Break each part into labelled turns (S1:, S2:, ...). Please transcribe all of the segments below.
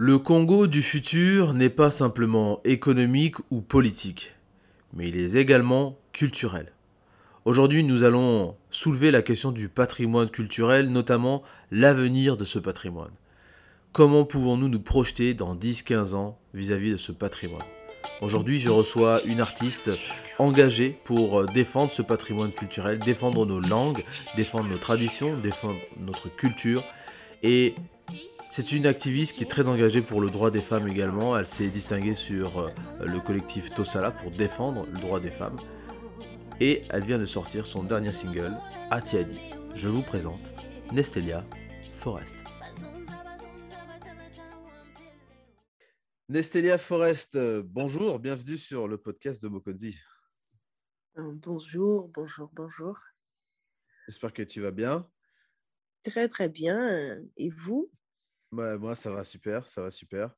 S1: Le Congo du futur n'est pas simplement économique ou politique, mais il est également culturel. Aujourd'hui, nous allons soulever la question du patrimoine culturel, notamment l'avenir de ce patrimoine. Comment pouvons-nous nous projeter dans 10-15 ans vis-à-vis de ce patrimoine? Aujourd'hui, je reçois une artiste engagée pour défendre ce patrimoine culturel, défendre nos langues, défendre nos traditions, défendre notre culture et c'est une activiste qui est très engagée pour le droit des femmes également. Elle s'est distinguée sur euh, le collectif Tosala pour défendre le droit des femmes. Et elle vient de sortir son dernier single, Atiadi. Je vous présente Nestelia Forest. Nestelia Forest, bonjour, bienvenue sur le podcast de Mokonzi.
S2: Euh, bonjour, bonjour, bonjour.
S1: J'espère que tu vas bien.
S2: Très, très bien. Et vous?
S1: Moi, ça va super, ça va super.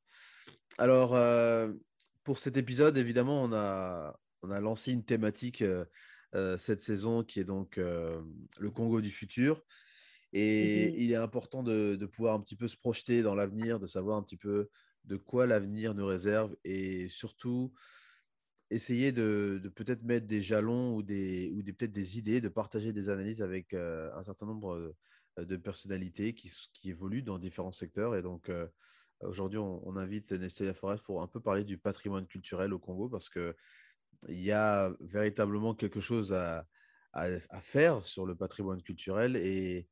S1: Alors, euh, pour cet épisode, évidemment, on a, on a lancé une thématique euh, euh, cette saison qui est donc le Congo du futur. Et mmh il est important de, de, pouvoir un petit peu se projeter dans l'avenir, de savoir un petit peu de quoi l'avenir nous réserve et surtout essayer de, de peut-être mettre des jalons ou, des, ou des, peut-être des idées, de partager des analyses avec un certain nombre de personnalités qui, qui, évoluent dans différents secteurs. Et donc, euh, aujourd'hui, on, invite Nestlé Forest pour un peu parler du patrimoine culturel au Congo parce qu'il y a véritablement quelque chose à, à, faire sur le patrimoine culturel. Et,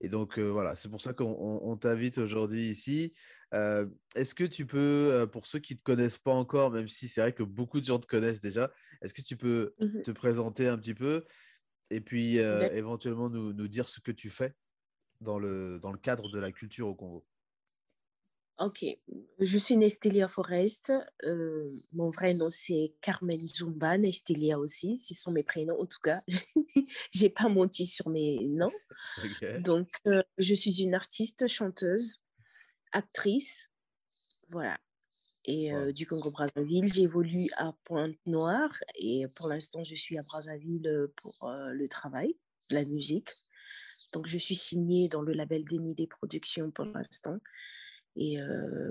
S1: et donc, euh, voilà, c'est pour ça qu'on t'invite aujourd'hui ici. est-ce que tu peux, pour ceux qui ne te connaissent pas encore, même si c'est vrai que beaucoup de gens te connaissent déjà, est-ce que tu peux mmh te présenter un petit peu? Et puis éventuellement nous, nous, dire ce que tu fais dans le, dans le cadre de la culture au Congo.
S2: Ok, je suis Nestelia Forest. mon vrai nom c'est Carmen Zumba, Nestelia aussi, ce sont mes prénoms. En tout cas, j'ai pas menti sur mes noms. Donc, je suis une artiste, chanteuse, actrice. Voilà. Et du Congo-Brazzaville, j'évolue à Pointe-Noire et pour l'instant, je suis à Brazzaville pour le travail, la musique. Donc, je suis signée dans le label Déni des Productions pour l'instant. Et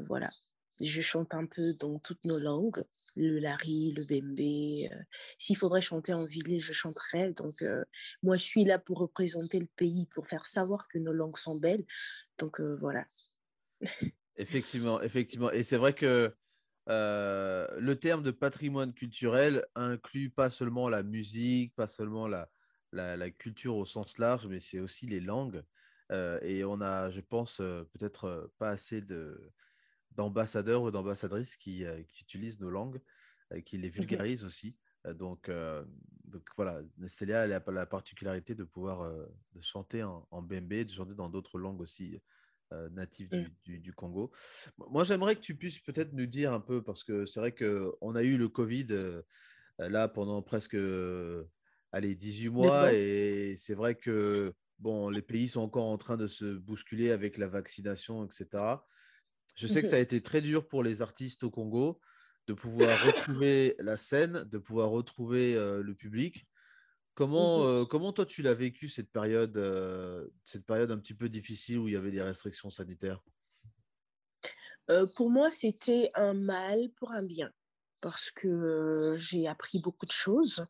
S2: voilà, je chante un peu dans toutes nos langues, le lari, le bembe. S'il faudrait chanter en ville, je chanterai. Donc, moi, je suis là pour représenter le pays, pour faire savoir que nos langues sont belles. Donc, voilà.
S1: Effectivement, effectivement. Et c'est vrai que le terme de patrimoine culturel inclut pas seulement la musique, pas seulement la, la, culture au sens large, mais c'est aussi les langues. et on a, je pense, peut-être pas assez d'ambassadeurs ou d'ambassadrices qui, utilisent nos langues, qui les vulgarisent aussi. Donc, donc voilà, Célia, elle a la particularité de pouvoir chanter en, en bembe, de chanter dans d'autres langues aussi euh, natif mmh. du, Congo. Moi, j'aimerais que tu puisses peut-être nous dire un peu, parce que c'est vrai qu'on a eu le Covid euh, là pendant presque allez, 18 mois, et c'est vrai que bon, les pays sont encore en train de se bousculer avec la vaccination, etc. Je sais que ça a été très dur pour les artistes au Congo de pouvoir retrouver la scène, de pouvoir retrouver euh, le public. Comment, mmh comment toi tu l'as vécu cette période, cette période un petit peu difficile où il y avait des restrictions sanitaires?
S2: Pour moi, c'était un mal pour un bien parce que j'ai appris beaucoup de choses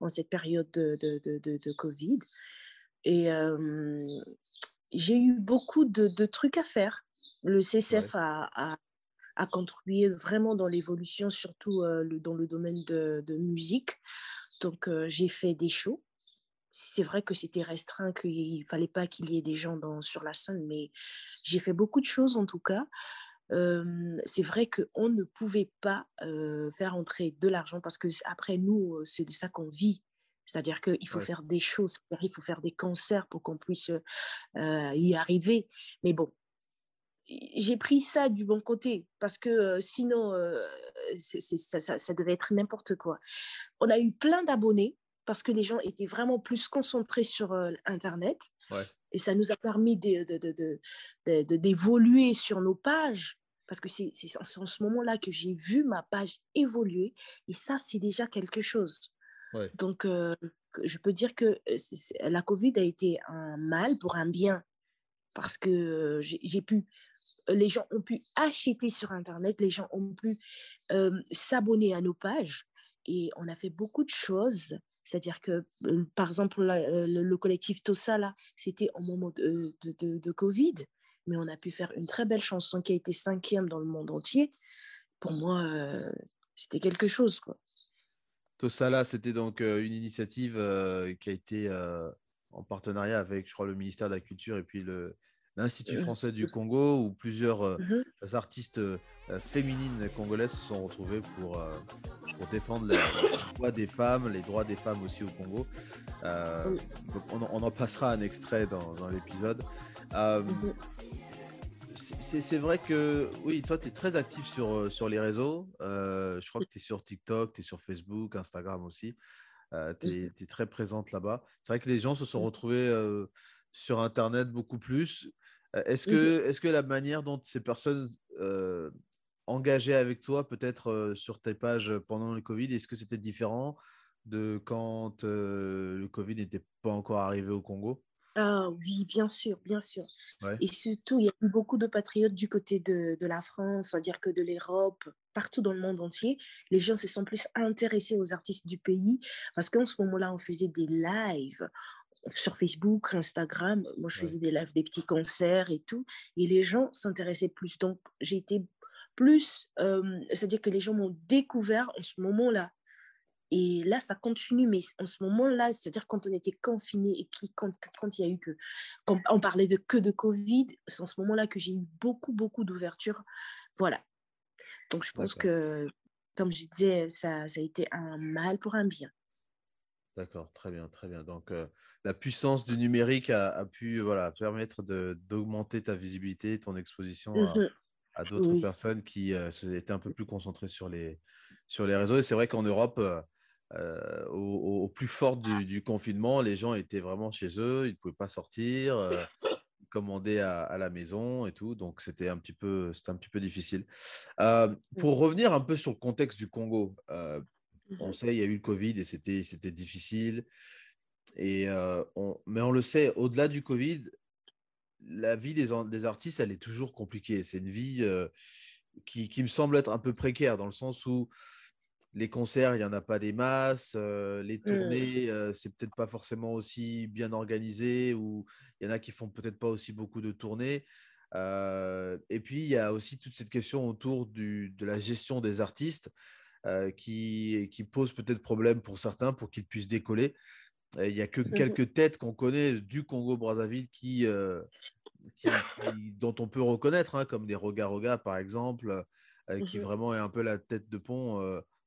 S2: en cette période de, de, de, de Covid. Et j'ai eu beaucoup de, trucs à faire. Le CCF a, a, a, contribué vraiment dans l'évolution, surtout dans le domaine de, musique. Donc, j'ai fait des shows. C'est vrai que c'était restreint, qu'il ne fallait pas qu'il y ait des gens dans, sur la scène, mais j'ai fait beaucoup de choses en tout cas. c'est vrai qu'on ne pouvait pas faire entrer de l'argent parce que après nous, c'est de ça qu'on vit. C'est-à-dire qu'il faut faire des choses, il faut faire des concerts pour qu'on puisse y arriver. Mais bon, j'ai pris ça du bon côté parce que sinon, ça, devait être n'importe quoi. On a eu plein d'abonnés parce que les gens étaient vraiment plus concentrés sur Internet. Et ça nous a permis d'évoluer de, de, sur nos pages. Parce que c'est en ce moment-là que j'ai vu ma page évoluer. Et ça, c'est déjà quelque chose. Donc, je peux dire que la Covid a été un mal pour un bien. Parce que j'ai pu les gens ont pu acheter sur Internet, les gens ont pu s'abonner à nos pages et on a fait beaucoup de choses. C'est-à-dire que, par exemple, le, collectif Tossa, là, c'était au moment de, Covid, mais on a pu faire une très belle chanson qui a été cinquième dans le monde entier. Pour moi, c'était quelque chose.
S1: Là, c'était donc une initiative qui a été en partenariat avec, je crois, le ministère de la Culture et puis le, l'Institut français du Congo, où plusieurs euh, mhm. artistes euh, féminines congolaises se sont retrouvées pour, pour défendre les, droits des femmes, les droits des femmes aussi au Congo. on, en passera un extrait dans, l'épisode. Mhm. C'est vrai que, oui, toi, tu es très actif sur, sur les réseaux. je crois que tu es sur TikTok, tu es sur Facebook, Instagram aussi. tu es, es, très présente là-bas. C'est vrai que les gens se sont retrouvés sur Internet beaucoup plus. Est-ce mmh que, est que la manière dont ces personnes engagées avec toi, peut-être sur tes pages pendant le Covid, est-ce que c'était différent de quand le Covid n'était pas encore arrivé au Congo?
S2: Ah oui, bien sûr, bien sûr. Et surtout, il y a eu beaucoup de patriotes du côté de, de la France, c'est-à-dire que de l'Europe, partout dans le monde entier. Les gens se sont plus intéressés aux artistes du pays parce qu'en ce moment-là, on faisait des lives, sur Facebook, Instagram. Moi, je faisais des lives, des petits concerts et tout. Et les gens s'intéressaient plus. Donc, j'ai été plus. C'est-à-dire que les gens m'ont découvert en ce moment-là. Et là, ça continue, mais en ce moment-là, c'est-à-dire quand on était confiné et qui, quand, quand il y a eu que, quand on parlait de que de Covid, c'est en ce moment-là que j'ai eu beaucoup, beaucoup d'ouverture. Voilà. Donc, je pense que, comme je disais, ça, ça a été un mal pour un bien.
S1: D'accord, très bien, très bien. Donc, la puissance du numérique a, pu voilà, permettre d'augmenter ta visibilité, ton exposition à, mmh d'autres personnes qui étaient un peu plus concentrées sur les, sur les réseaux. Et c'est vrai qu'en Europe, au, plus fort du, confinement, les gens étaient vraiment chez eux, ils ne pouvaient pas sortir, ils commandaient à, la maison et tout. Donc, c'était un, petit peu, un petit peu difficile. Pour revenir un peu sur le contexte du Congo, on mmh sait, il y a eu le Covid et c'était, c'était difficile. Et on, mais on le sait, au-delà du Covid, la vie des, des, artistes, elle est toujours compliquée. C'est une vie qui, qui, me semble être un peu précaire dans le sens où les concerts, il n'y en a pas des masses, les mmh. tournées, c'est peut-être pas forcément aussi bien organisé, ou il y en a qui font peut-être pas aussi beaucoup de tournées. et puis, il y a aussi toute cette question autour du, de la gestion des artistes. Euh, qui, qui pose peut-être problème pour certains pour qu'ils puissent décoller. Il n'y a que mmh quelques têtes qu'on connaît du Congo-Brazzaville qui, euh, qui, dont on peut reconnaître, hein, comme des Roga Roga par exemple, euh, qui mmh vraiment est un peu la tête de pont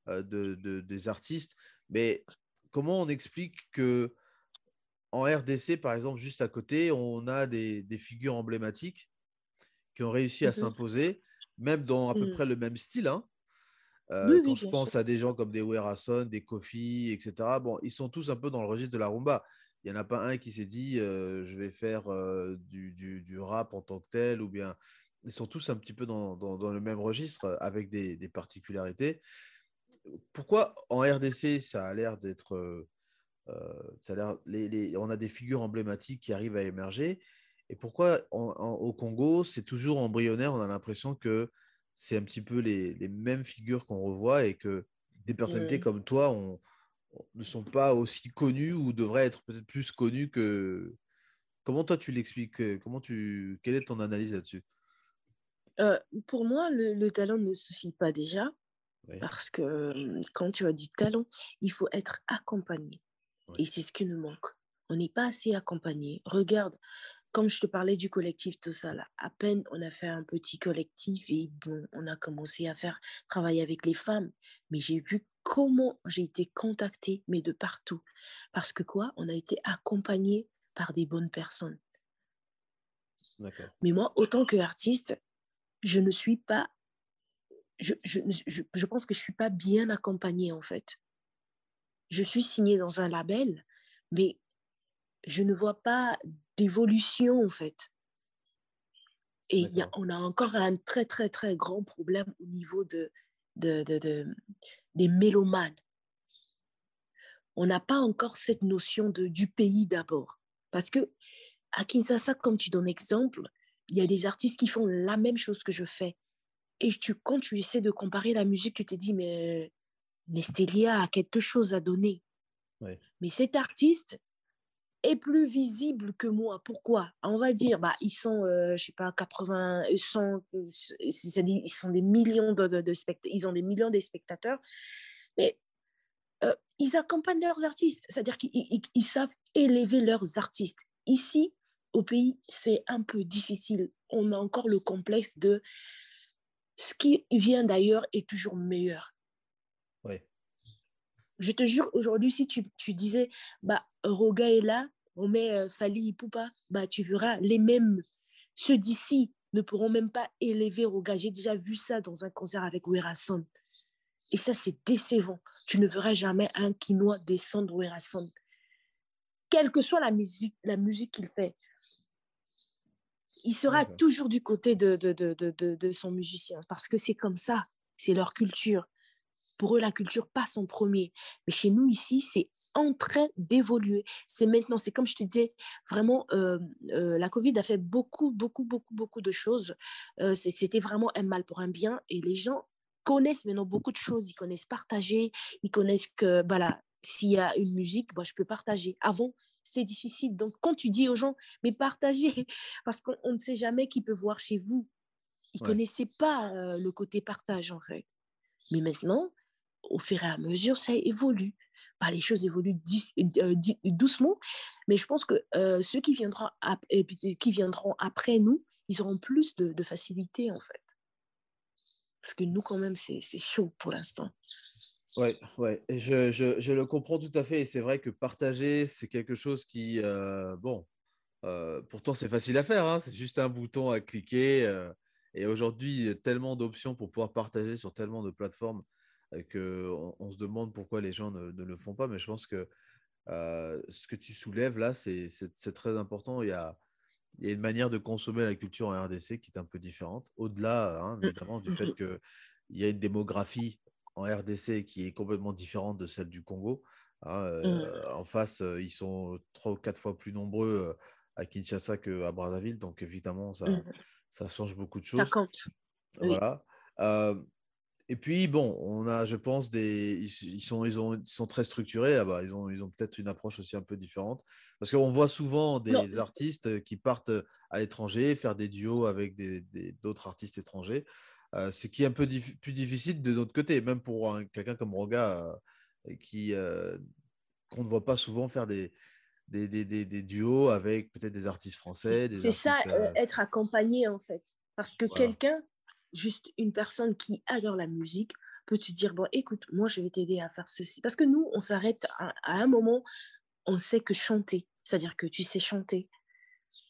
S1: de, de, des artistes. Mais comment on explique que en RDC, par exemple, juste à côté, on a des, des figures emblématiques qui ont réussi à mmh s'imposer, même dans à peu près le même style. Hein, euh, quand je pense à des gens comme des Werason, des Kofi, etc., bon, ils sont tous un peu dans le registre de la rumba. Il n'y en a pas un qui s'est dit euh, je vais faire euh, du, du, rap en tant que tel, ou bien ils sont tous un petit peu dans, dans, le même registre avec des, des, particularités. Pourquoi en RDC ça a l'air d'être. Les, les, on a des figures emblématiques qui arrivent à émerger. Et pourquoi au Congo, c'est toujours embryonnaire On a l'impression que c'est un petit peu les, les mêmes figures qu'on revoit et que des personnalités comme toi on, ne sont pas aussi connues ou devraient être peut-être plus connues que. Comment toi tu l'expliques Comment tu Quelle est ton analyse là-dessus?
S2: Euh, Pour moi, le, talent ne suffit pas déjà. Parce que quand tu as du talent, il faut être accompagné. Et c'est ce qui nous manque. On n'est pas assez accompagné. Regarde, comme je te parlais du collectif, tout ça, là, à peine on a fait un petit collectif et bon, on a commencé à faire travailler avec les femmes. Mais j'ai vu comment j'ai été contactée, mais de partout. Parce que quoi? On a été accompagné par des bonnes personnes. Mais moi, autant qu'artiste, je ne suis pas. Je, je, je, je pense que je ne suis pas bien accompagnée, en fait. Je suis signée dans un label, mais je ne vois pas d'évolution, en fait. Et y a, on a encore un très, très, très grand problème au niveau de, de, de, des mélomanes. On n'a pas encore cette notion de, du pays d'abord. Parce que à Kinshasa, comme tu donnes exemple, il y a des artistes qui font la même chose que je fais. Et tu, quand tu essaies de comparer la musique, tu te dis, mais Nestélia a quelque chose à donner. Mais cet artiste est plus visible que moi. Pourquoi? On va dire, bah, ils sont, euh, je sais pas, 80, 100, ils sont des millions de, ils ont des millions de spectateurs, mais euh, ils accompagnent leurs artistes, c'est-à-dire qu'ils savent élever leurs artistes. Ici, au pays, c'est un peu difficile. On a encore le complexe de ce qui vient d'ailleurs est toujours meilleur. Je te jure, aujourd'hui, si tu, tu, disais, bah, Roga est là, on met euh, Fali Poupa, bah, tu verras, les mêmes, ceux d'ici ne pourront même pas élever Roga. J'ai déjà vu ça dans un concert avec Werason. Et ça, c'est décevant. Tu ne verras jamais un Quinois descendre Werason. Quelle que soit la musique, la musique qu'il fait, il sera toujours du côté de, de, de, de, son musicien parce que c'est comme ça, c'est leur culture. Pour eux, la culture passe en premier. Mais chez nous, ici, c'est en train d'évoluer. C'est maintenant, c'est comme je te disais, vraiment, euh, euh, la Covid a fait beaucoup, beaucoup, beaucoup, beaucoup de choses. Euh, c'était vraiment un mal pour un bien. Et les gens connaissent maintenant beaucoup de choses. Ils connaissent partager. Ils connaissent que, voilà, s'il y a une musique, bah, je peux partager. Avant, c'est difficile. Donc, quand tu dis aux gens, mais partagez, parce qu'on ne sait jamais qui peut voir chez vous. Ils ne connaissaient pas le côté partage, en fait. Mais maintenant, au fur et à mesure, ça évolue. Bah, les choses évoluent doucement, mais je pense que ceux qui viendront, qui viendront après nous, ils auront plus de, facilité, en fait. Parce que nous, quand même, c'est chaud pour l'instant.
S1: Ouais, ouais, je, je, le comprends tout à fait. Et c'est vrai que partager, c'est quelque chose qui, euh, bon, euh, pourtant c'est facile à faire. Hein, c'est juste un bouton à cliquer. Euh, et aujourd'hui, tellement d'options pour pouvoir partager sur tellement de plateformes qu'on on se demande pourquoi les gens ne, ne, le font pas. Mais je pense que ce que tu soulèves là, c'est très important. Il y, a, il y a une manière de consommer la culture en RDC qui est un peu différente, au-delà hein, mmh. notamment du fait mmh qu'il y a une démographie en RDC qui est complètement différente de celle du Congo. Hein, mmh. euh, en face, euh, ils sont trois ou quatre fois plus nombreux euh, à Kinshasa qu'à Brazzaville, donc évidemment, ça, mmh. ça change beaucoup de choses. Ça
S2: compte.
S1: Voilà. Et puis, bon, on a, je pense, des, ils, sont, ils, ont, ils sont très structurés. Bah, ils ont, ils ont peut-être une approche aussi un peu différente. Parce qu'on voit souvent des artistes qui partent à l'étranger, faire des duos avec d'autres artistes étrangers. Euh, ce qui est un peu plus difficile de notre côté, même pour quelqu'un comme Roga, euh, qui euh, qu'on ne voit pas souvent faire des, des, des, des, duos avec peut-être des artistes français.
S2: C'est ça, être accompagné en fait. Parce que quelqu'un, juste une personne qui adore la musique, peut te dire, bon, écoute, moi, je vais t'aider à faire ceci. Parce que nous, on s'arrête à, un moment, on sait que chanter, c'est-à-dire que tu sais chanter.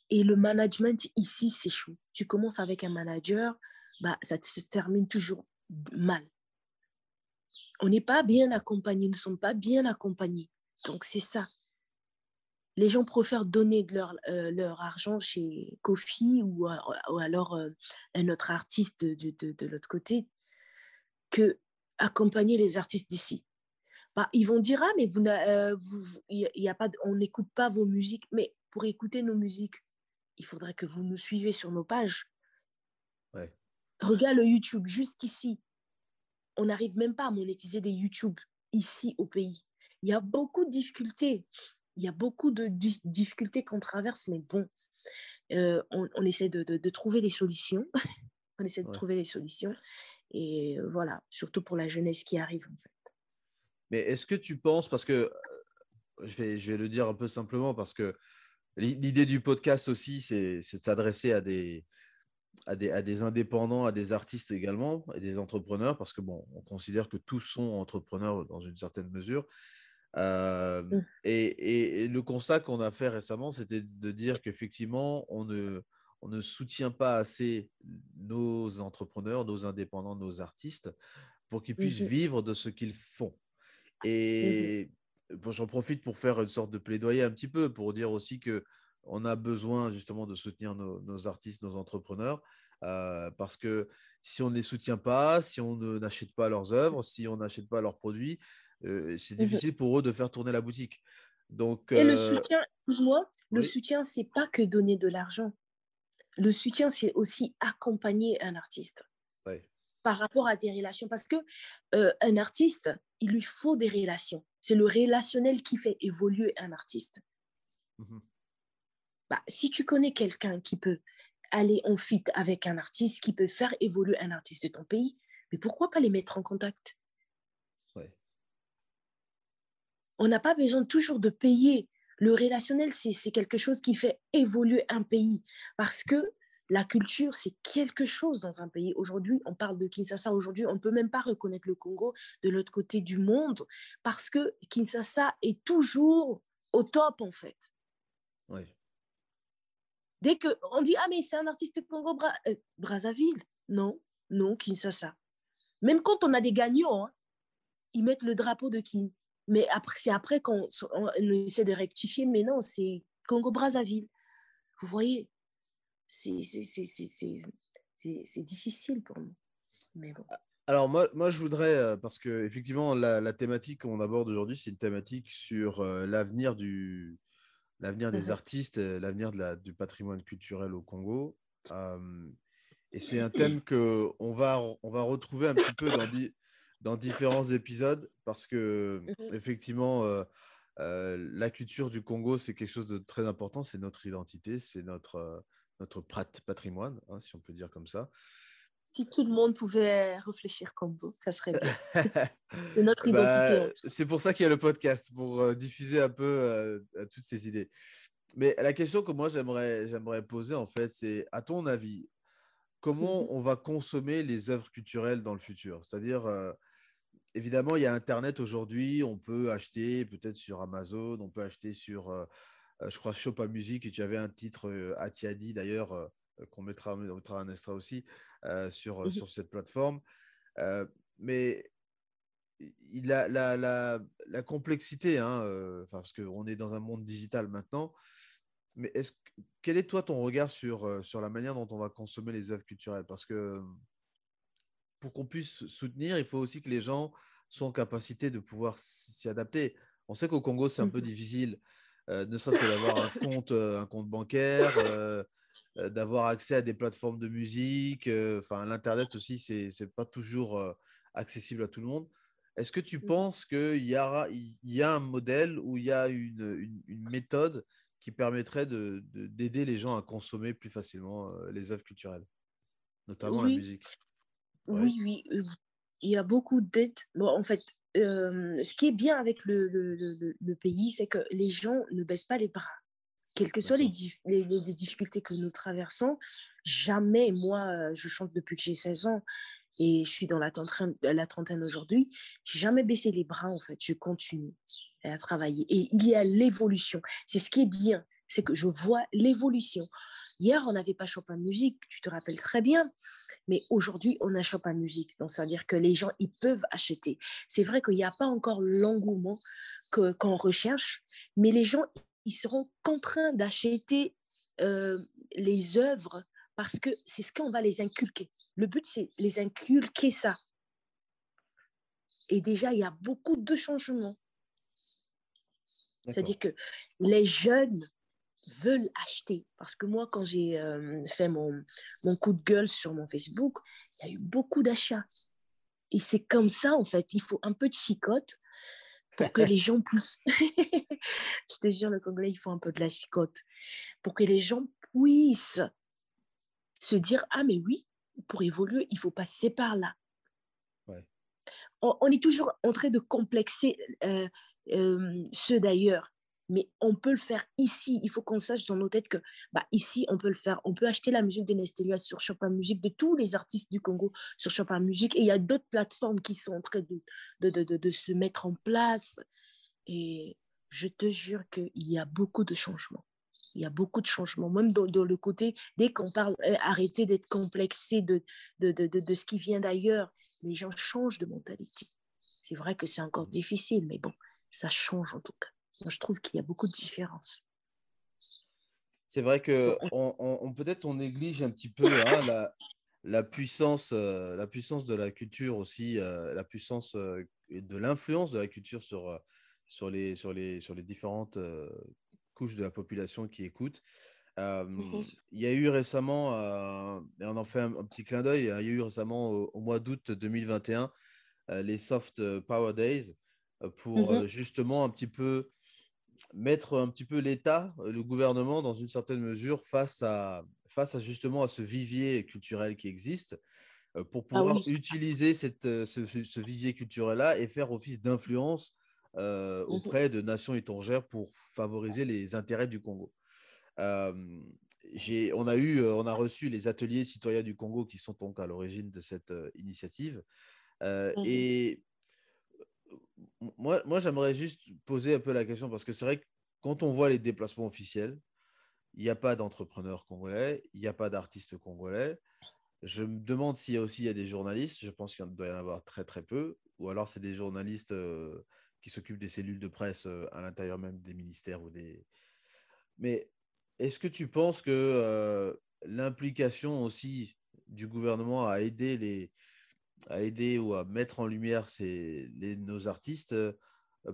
S2: Et le management ici, c'est chaud. Tu commences avec un manager, bah, ça se termine toujours mal. On n'est pas bien accompagnés, nous ne sommes pas bien accompagnés. Donc, c'est ça. Les gens préfèrent donner leur, euh, leur argent chez Kofi ou, ou alors euh, un autre artiste de, de, de, l'autre côté que accompagner les artistes d'ici. Bah, ils vont dire, ah, mais vous, euh, y a pas, on n'écoute pas vos musiques. Mais pour écouter nos musiques, il faudrait que vous nous suivez sur nos pages.
S1: Ouais.
S2: Regarde le YouTube, jusqu'ici, on n'arrive même pas à monétiser des YouTube ici au pays. Il y a beaucoup de difficultés. Il y a beaucoup de difficultés qu'on traverse, mais bon, euh, on, essaie de, trouver des solutions. on essaie de trouver des solutions. Et euh, voilà, surtout pour la jeunesse qui arrive, en fait.
S1: Mais est-ce que tu penses, parce que euh, je vais, je vais le dire un peu simplement, parce que l'idée du podcast aussi, c'est de s'adresser à des, à des, indépendants, à des artistes également, et des entrepreneurs, parce que bon, on considère que tous sont entrepreneurs dans une certaine mesure. Euh, mmh. et, le constat qu'on a fait récemment, c'était de dire qu'effectivement, on ne, on ne soutient pas assez nos entrepreneurs, nos indépendants, nos artistes, pour qu'ils puissent mmh vivre de ce qu'ils font. Mmh et j'en profite pour faire une sorte de plaidoyer un petit peu, pour dire aussi que on a besoin justement de soutenir nos, artistes, nos entrepreneurs, euh, parce que si on ne les soutient pas, si on n'achète pas leurs œuvres, si on n'achète pas leurs produits, euh, c'est difficile pour eux de faire tourner la boutique. Donc,
S2: Et le euh, soutien, excuse-moi, le soutien, c'est pas que donner de l'argent. le soutien, c'est aussi accompagner un artiste par rapport à des relations. Parce que euh, un artiste, il lui faut des relations. C'est le relationnel qui fait évoluer un artiste. Mmh bah, si tu connais quelqu'un qui peut aller en fit avec un artiste, qui peut faire évoluer un artiste de ton pays, mais pourquoi pas les mettre en contact? On n'a pas besoin toujours de payer. Le relationnel, c'est quelque chose qui fait évoluer un pays parce que la culture, c'est quelque chose dans un pays. Aujourd'hui, on parle de Kinshasa. Aujourd'hui, on ne peut même pas reconnaître le Congo de l'autre côté du monde parce que Kinshasa est toujours au top, en fait. Oui. Dès qu'on dit, ah, mais c'est un artiste Congo, Bra euh, Brazzaville. Non, non, Kinshasa. Même quand on a des gagnants, hein, ils mettent le drapeau de Kin. Mais après, c'est après qu'on essaie de rectifier. Mais non, c'est Congo-Brazzaville. Vous voyez, c'est difficile pour nous. Mais bon.
S1: Alors moi, moi je voudrais, euh, parce que effectivement la, la thématique qu'on aborde aujourd'hui, c'est une thématique sur euh, l'avenir du l'avenir des mmh artistes, euh, l'avenir du patrimoine culturel au Congo. et c'est un thème que on va, on va retrouver un petit peu dans, dans différents épisodes parce que mmh effectivement, euh, euh, la culture du Congo, c'est quelque chose de très important. C'est notre identité, c'est notre, euh, notre patrimoine, hein, si on peut dire comme ça.
S2: Si tout le monde pouvait réfléchir comme vous, ça serait bien. c'est notre
S1: bah, identité. c'est pour ça qu'il y a le podcast, pour diffuser un peu toutes ces idées. Mais la question que moi j'aimerais, j'aimerais poser, en fait, c'est à ton avis, comment mmh on va consommer les œuvres culturelles dans le futur? C'est-à-dire, évidemment, il y a Internet aujourd'hui. On peut acheter peut-être sur Amazon, on peut acheter sur, euh, euh, je crois, Shop Music. Et tu avais un titre, euh, Atiadi d'ailleurs, qu'on mettra, mettra, un extra aussi sur, mmh sur cette plateforme. mais il a la, la, la complexité, hein, parce qu'on est dans un monde digital maintenant. Mais est-ce, quel est toi ton regard sur, sur la manière dont on va consommer les œuvres culturelles? Parce que pour qu'on puisse soutenir, il faut aussi que les gens soient en capacité de pouvoir s'y adapter. On sait qu'au Congo, c'est un peu mmh difficile, euh, ne serait-ce que d'avoir un compte, euh, un compte bancaire, euh, d'avoir accès à des plateformes de musique. Enfin, l'Internet aussi, c'est n'est pas toujours accessible à tout le monde. Est-ce que tu mmh. penses qu'il y, il y a un modèle ou il y a une, une, méthode qui permettrait d'aider de, d'aider les gens à consommer plus facilement les œuvres culturelles, notamment la musique?
S2: Oui, oui, il y a beaucoup d'aides. Bon, en fait, ce qui est bien avec le, le, le, pays, c'est que les gens ne baissent pas les bras. Quelles que soient les, les, les, difficultés que nous traversons, jamais, moi, je chante depuis que j'ai 16 ans et je suis dans la trentaine, la trentaine aujourd'hui, j'ai jamais baissé les bras, en fait. Je continue à travailler. Et il y a l'évolution. C'est ce qui est bien c'est que je vois l'évolution. Hier, on n'avait pas Chopin Musique, tu te rappelles très bien, mais aujourd'hui, on a Chopin Musique. Donc, c'est-à-dire que les gens, ils peuvent acheter. C'est vrai qu'il n'y a pas encore l'engouement qu'on recherche, mais les gens, ils seront contraints d'acheter euh, les œuvres parce que c'est ce qu'on va les inculquer. Le but, c'est les inculquer ça. Et déjà, il y a beaucoup de changements. C'est-à-dire que les jeunes veulent acheter. Parce que moi, quand j'ai euh, fait mon, mon, coup de gueule sur mon Facebook, il y a eu beaucoup d'achats. Et c'est comme ça, en fait. Il faut un peu de chicotte pour que les gens puissent... Je te jure, le Congolais, il faut un peu de la chicotte. Pour que les gens puissent se dire, ah mais oui, pour évoluer, il faut passer par là. On, est toujours en train de complexer euh, euh, ceux d'ailleurs mais on peut le faire ici. Il faut qu'on sache dans nos têtes que bah, ici, on peut le faire. On peut acheter la musique de Nestelia sur Chopin Music, de tous les artistes du Congo sur Chopin Music. Et il y a d'autres plateformes qui sont en train de, de, de, de, se mettre en place. Et je te jure qu'il y a beaucoup de changements. Il y a beaucoup de changements, même dans, le côté, dès qu'on parle, euh, arrêter d'être complexé de, de, de, de, ce qui vient d'ailleurs, les gens changent de mentalité. C'est vrai que c'est encore difficile, mais bon, ça change en tout cas je trouve qu'il y a beaucoup de différences.
S1: C'est vrai que on, peut-être on néglige un petit peu hein, la, la, puissance, euh, la puissance de la culture aussi, euh, la puissance euh, de l'influence de la culture sur, sur, les, sur, les, sur les différentes couches de la population qui écoutent. Mmh il y a eu récemment, et on en fait un, petit clin d'œil, hein, il y a eu récemment au, mois d'août 2021 les Soft Power Days pour
S2: Mmh
S1: justement un petit peu mettre un petit peu l'État, le gouvernement, dans une certaine mesure, face à, face à justement à ce vivier culturel qui existe, pour
S2: Ah
S1: pouvoir
S2: oui.
S1: utiliser cette, ce, ce vivier culturel-là et faire office d'influence
S2: Mmh
S1: auprès de nations étrangères pour favoriser les intérêts du Congo. on, a eu, on a reçu les ateliers citoyens du Congo qui sont donc à l'origine de cette initiative.
S2: Mmh
S1: et moi, moi j'aimerais juste poser un peu la question parce que c'est vrai que quand on voit les déplacements officiels, il n'y a pas d'entrepreneurs congolais, il n'y a pas d'artistes congolais. Je me demande s'il y a aussi des journalistes. Je pense qu'il doit y en avoir très très peu. Ou alors c'est des journalistes qui s'occupent des cellules de presse à l'intérieur même des ministères ou des. Mais est-ce que tu penses que l'implication aussi du gouvernement à aider les, à aider ou à mettre en lumière ces, nos artistes euh,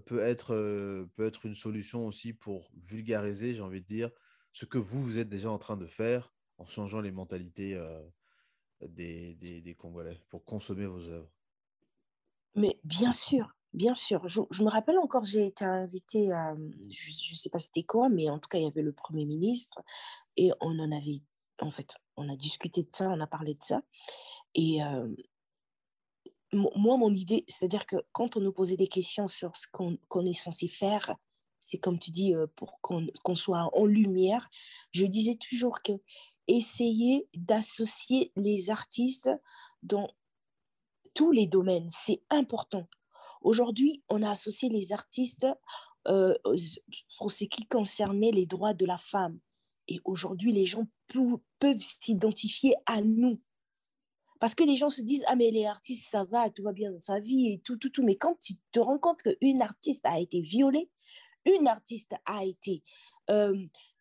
S1: peut, être, euh, peut être une solution aussi pour vulgariser, j'ai envie de dire, ce que vous, vous êtes déjà en train de faire en changeant les mentalités euh, des, des, Congolais pour consommer vos œuvres.
S2: Mais bien sûr, bien sûr. Je, je me rappelle encore, j'ai été invitée à, je ne sais pas c'était quoi, mais en tout cas, il y avait le Premier ministre et on en avait, en fait, on a discuté de ça, on a parlé de ça. Et, moi, mon idée, c'est-à-dire que quand on nous posait des questions sur ce qu'on est censé faire, c'est comme tu dis, euh, pour qu'on soit en lumière, je disais toujours que essayer d'associer les artistes dans tous les domaines, c'est important. Aujourd'hui, on a associé les artistes euh, pour ce qui concernait les droits de la femme. Et aujourd'hui, les gens peuvent s'identifier à nous parce que les gens se disent, ah mais les artistes, ça va, tout va bien dans sa vie et tout, tout, tout. Mais quand tu te rends compte qu'une artiste a été violée, une artiste a été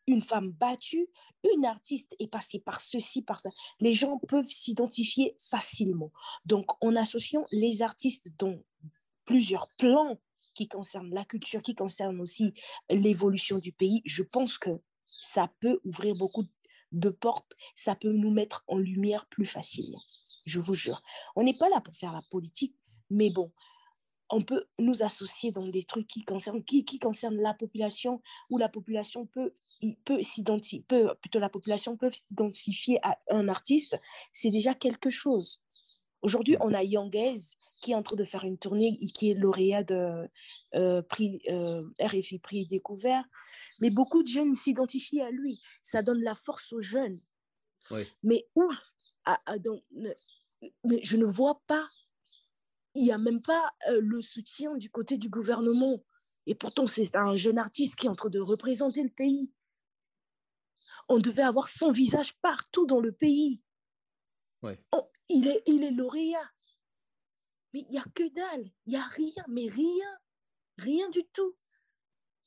S2: une femme battue, une artiste est passée par ceci, par ça, les gens peuvent s'identifier facilement. Donc, en associant les artistes dans plusieurs plans qui concernent la culture, qui concernent aussi l'évolution du pays, je pense que ça peut ouvrir beaucoup de de portes, ça peut nous mettre en lumière plus facilement. Je vous jure. On n'est pas là pour faire la politique, mais bon, on peut nous associer dans des trucs qui concernent, qui, qui concernent la population, où la population peut, peut s'identifier, plutôt la population peut s'identifier à un artiste, c'est déjà quelque chose. Aujourd'hui, on a Yangaise qui est en train de faire une tournée et qui est lauréat de euh, prix, euh, RFI Prix Découvert. Mais beaucoup de jeunes s'identifient à lui. Ça donne la force aux jeunes. Mais où mais je ne vois pas, il n'y a même pas euh, le soutien du côté du gouvernement. Et pourtant, c'est un jeune artiste qui est en train de représenter le pays. On devait avoir son visage partout dans le pays. il, est, il est lauréat. Mais il n'y a que dalle, il n'y a rien, mais rien, rien du tout.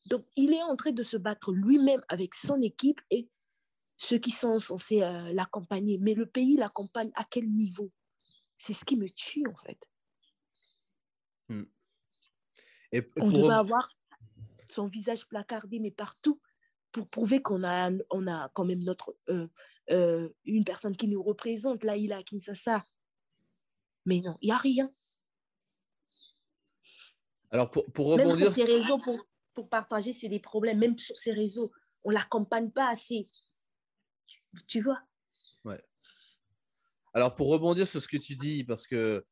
S2: Donc, il est en train de se battre lui-même avec son équipe et ceux qui sont censés euh, l'accompagner. Mais le pays l'accompagne à quel niveau? C'est ce qui me tue, en fait. Hmm. Et On devait avoir son visage placardé, mais partout, pour prouver qu'on a, on a quand même notre, euh, euh, une personne qui nous représente. Là, il a Kinshasa. Mais non, il n'y a rien.
S1: Alors, pour, pour rebondir... Même
S2: sur ces réseaux, pour, pour partager, c'est des problèmes. Même sur ces réseaux, on ne l'accompagne pas assez. Tu vois?
S1: Ouais. Alors, pour rebondir sur ce que tu dis, parce que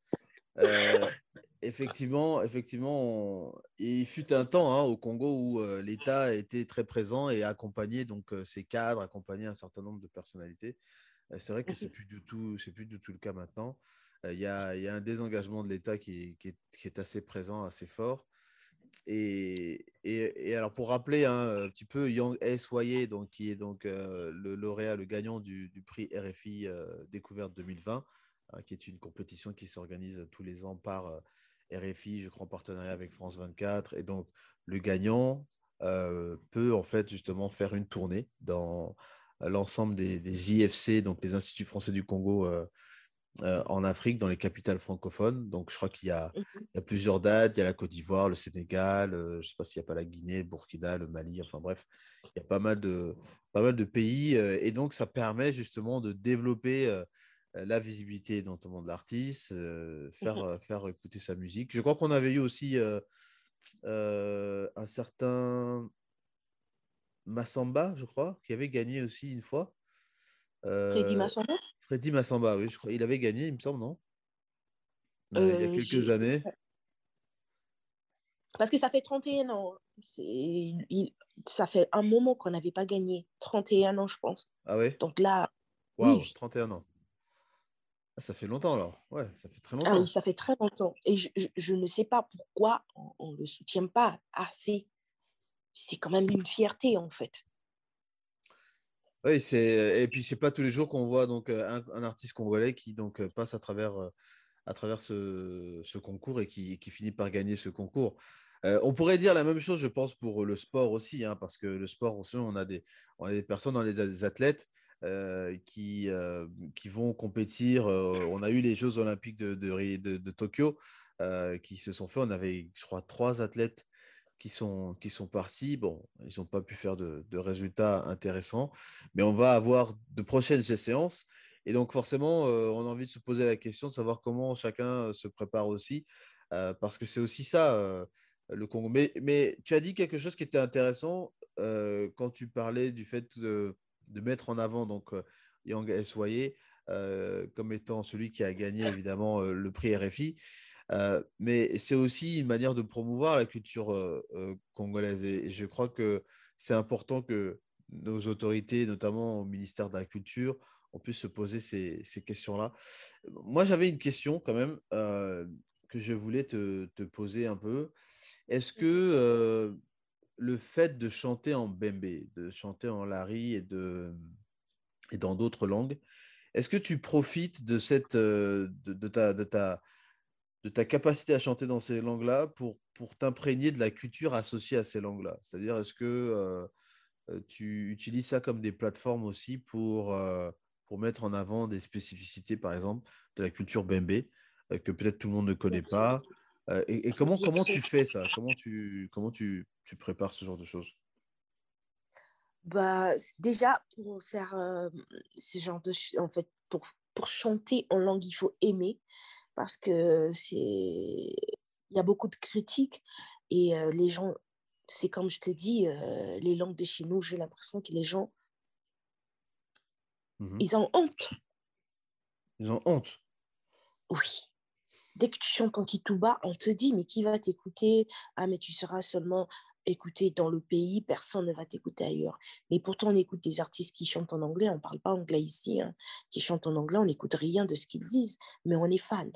S1: euh, effectivement, effectivement il fut un temps hein, au Congo où euh, l'État était très présent et accompagnait donc euh, ses cadres, accompagnait un certain nombre de personnalités. c'est vrai que c'est plus du tout, c'est plus du tout le cas maintenant. Il y, a, un désengagement de l'État qui, est assez présent, assez fort. Et, alors, pour rappeler un petit peu, Yang S. donc, qui est donc le lauréat, le gagnant du, prix RFI Découverte 2020, hein, qui est une compétition qui s'organise tous les ans par RFI, je crois en partenariat avec France 24. Et donc, le gagnant peut en fait justement faire une tournée dans l'ensemble des, IFC, donc les Instituts français du Congo euh, en Afrique, dans les capitales francophones. Donc, je crois qu'il y, a
S2: mmh
S1: plusieurs dates. Il y a la Côte d'Ivoire, le Sénégal, euh, je ne sais pas s'il n'y a pas la Guinée, le Burkina, le Mali, enfin bref. Il y a pas mal de, pas mal de pays. et donc, ça permet justement de développer la visibilité notamment de l'artiste, faire, mmh faire écouter sa musique. Je crois qu'on avait eu aussi un certain Massamba, je crois, qui avait gagné aussi une fois.
S2: Freddy Massamba?
S1: Freddy Massamba, oui, je crois. Il avait gagné, il me semble, non? Il y a quelques années.
S2: Parce que ça fait 31 ans. Ça fait un moment qu'on n'avait pas gagné. 31 ans, je pense.
S1: Ah oui
S2: Donc là.
S1: oui. 31 ans. Ah, ça fait longtemps alors. Ouais, ça fait très longtemps. Ah
S2: oui, ça fait très longtemps. Et je, je, ne sais pas pourquoi on ne le soutient pas assez. C'est quand même une fierté en fait.
S1: Oui, c'est et puis c'est pas tous les jours qu'on voit donc un, artiste congolais qui donc passe à travers à travers ce, concours et qui, qui, finit par gagner ce concours. on pourrait dire la même chose, je pense, pour le sport aussi, hein, parce que le sport aussi, on a des, on a des personnes, on a des athlètes qui, qui vont compétir. on a eu les Jeux olympiques de, de, de Tokyo qui se sont faits. On avait, je crois, trois athlètes qui sont, qui sont partis. Bon, ils n'ont pas pu faire de, résultats intéressants, mais on va avoir de prochaines séances. Et donc, forcément, euh, on a envie de se poser la question de savoir comment chacun se prépare aussi, euh, parce que c'est aussi ça, euh, le Congo. Mais, mais, tu as dit quelque chose qui était intéressant quand tu parlais du fait de, de mettre en avant donc, Yang Eswaye comme étant celui qui a gagné évidemment le prix RFI. Euh, mais c'est aussi une manière de promouvoir la culture euh, euh, congolaise. Et, je crois que c'est important que nos autorités, notamment au ministère de la Culture, on puisse se poser ces, questions-là. Moi, j'avais une question quand même que je voulais te, te, poser un peu. Est-ce que le fait de chanter en bembe, de chanter en lari et, de, et dans d'autres langues, est-ce que tu profites de, cette, de, de ta, de ta de ta capacité à chanter dans ces langues-là pour, pour t'imprégner de la culture associée à ces langues-là? C'est-à-dire, est-ce que euh, euh, tu utilises ça comme des plateformes aussi pour, euh, pour mettre en avant des spécificités, par exemple, de la culture bembe, que peut-être tout le monde ne connaît pas et, comment, comment tu fais ça? Comment, tu, comment tu, tu, prépares ce genre de choses?
S2: Bah, Déjà, pour faire ce genre de... En fait, pour, pour chanter en langue, il faut aimer parce que c'est il y a beaucoup de critiques et les gens c'est comme je te dis les langues de chez nous j'ai l'impression que les gens mmh ils ont honte.
S1: Ils ont honte.
S2: Oui. Dès que tu chantes en Kituba on te dit mais qui va t'écouter? Ah mais tu seras seulement écouté dans le pays, personne ne va t'écouter ailleurs. Mais pourtant, on écoute des artistes qui chantent en anglais, on ne parle pas anglais ici, hein, qui chantent en anglais, on n'écoute rien de ce qu'ils disent, mais on est fan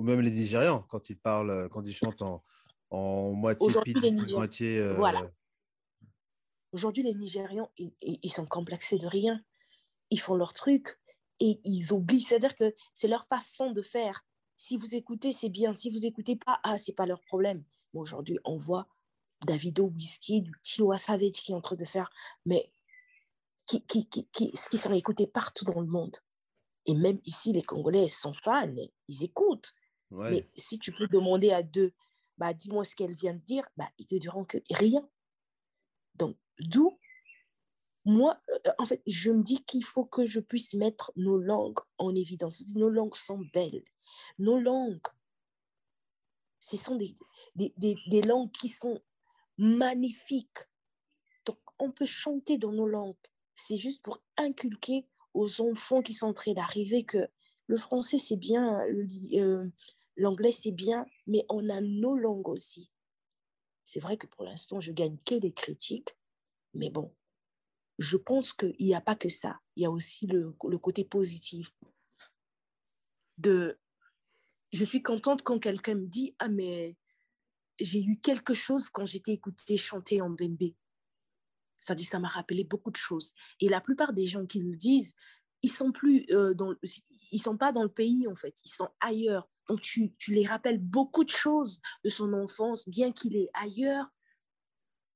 S1: ou même les Nigérians, quand ils parlent, quand ils chantent en, en moitié pidgin, moitié.
S2: Euh, voilà. Aujourd'hui, les Nigérians, ils, ils, sont complexés de rien. Ils font leur truc et ils oublient. C'est-à-dire que c'est leur façon de faire. Si vous écoutez, c'est bien. Si vous écoutez pas, ah, c'est pas leur problème. Mais aujourd'hui, on voit Davido Whisky, du Tiwa Savage qui est en train de faire, mais qui, qui, qui, qui, qui sont écoutés partout dans le monde. Et même ici, les Congolais sont fans, ils écoutent. Mais si tu peux demander à deux, bah, dis-moi ce qu'elle vient de dire, bah, ils te diront que rien. Donc, d'où, moi, euh, en fait, je me dis qu'il faut que je puisse mettre nos langues en évidence. Nos langues sont belles. Nos langues, ce sont des, des, des, des langues qui sont magnifiques. Donc, on peut chanter dans nos langues. C'est juste pour inculquer aux enfants qui sont en train d'arriver que le français, c'est bien, euh, L'anglais, c'est bien, mais on a nos langues aussi. C'est vrai que pour l'instant, je gagne que les critiques, mais bon, je pense qu'il n'y a pas que ça. Il y a aussi le, le côté positif. De, je suis contente quand quelqu'un me dit Ah, mais j'ai eu quelque chose quand j'étais écoutée chanter en bembe. Ça dit, ça m'a rappelé beaucoup de choses. Et la plupart des gens qui me disent, ils sont plus euh, dans, ils sont pas dans le pays en fait, ils sont ailleurs. Donc, tu, tu, les rappelles beaucoup de choses de son enfance, bien qu'il est ailleurs,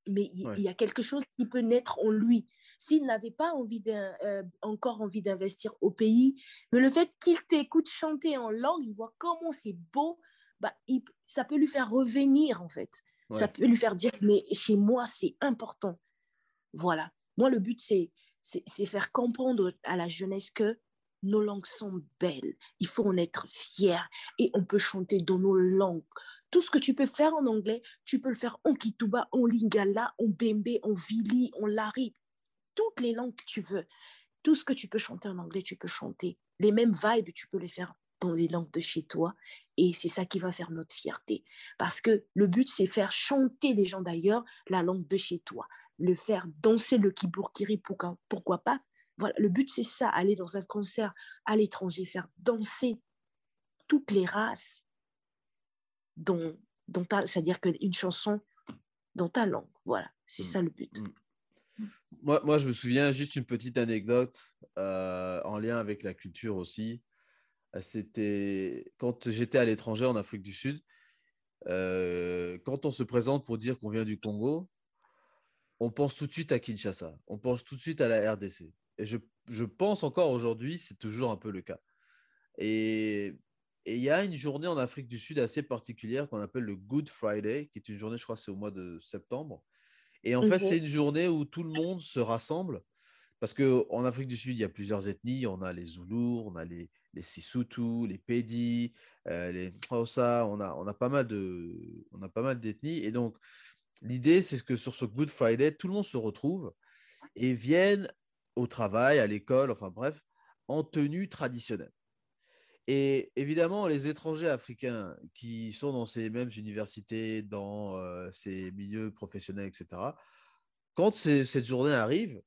S2: mais il, y a quelque chose qui peut naître en lui. S'il n'avait pas envie euh, encore envie d'investir au pays, mais le fait qu'il t'écoute chanter en langue, il voit comment c'est beau, bah, ça peut lui faire revenir, en fait. Ça peut lui faire dire, mais chez moi, c'est important. Voilà. Moi, le but, c'est faire comprendre à la jeunesse que nos langues sont belles. Il faut en être fier et on peut chanter dans nos langues. Tout ce que tu peux faire en anglais, tu peux le faire en kituba, en lingala, en bembe, en vili, en lari. Toutes les langues que tu veux. Tout ce que tu peux chanter en anglais, tu peux chanter. Les mêmes vibes, tu peux les faire dans les langues de chez toi. Et c'est ça qui va faire notre fierté. Parce que le but, c'est faire chanter les gens d'ailleurs la langue de chez toi. Le faire danser le kiburkiri, pourquoi, pourquoi pas. Voilà, le but, c'est ça, aller dans un concert à l'étranger, faire danser toutes les races, dont, dont c'est-à-dire qu'une chanson dans ta langue. Voilà, c'est mmh. ça le but. Mmh.
S1: Moi, moi, je me souviens juste une petite anecdote euh, en lien avec la culture aussi. Euh, c'était quand j'étais à l'étranger en Afrique du Sud. Euh, quand on se présente pour dire qu'on vient du Congo, on pense tout de suite à Kinshasa, on pense tout de suite à la RDC. Et je, je pense encore aujourd'hui, c'est toujours un peu le cas. Et il y a une journée en Afrique du Sud assez particulière qu'on appelle le Good Friday, qui est une journée, je crois, c'est au mois de septembre. Et en fait, c'est une journée où tout le monde se rassemble. Parce qu'en Afrique du Sud, il y a plusieurs ethnies. On a les Zoulous, on a les, les Sisutu, les Pedi, euh, les Xhosa. On a, on a pas mal de, on a pas mal d'ethnies. Et donc, l'idée, c'est que sur ce Good Friday, tout le monde se retrouve et viennent au travail, à l'école, enfin bref, en tenue traditionnelle. Et évidemment, les étrangers africains qui sont dans ces mêmes universités, dans euh, ces milieux professionnels, etc., quand cette journée arrive,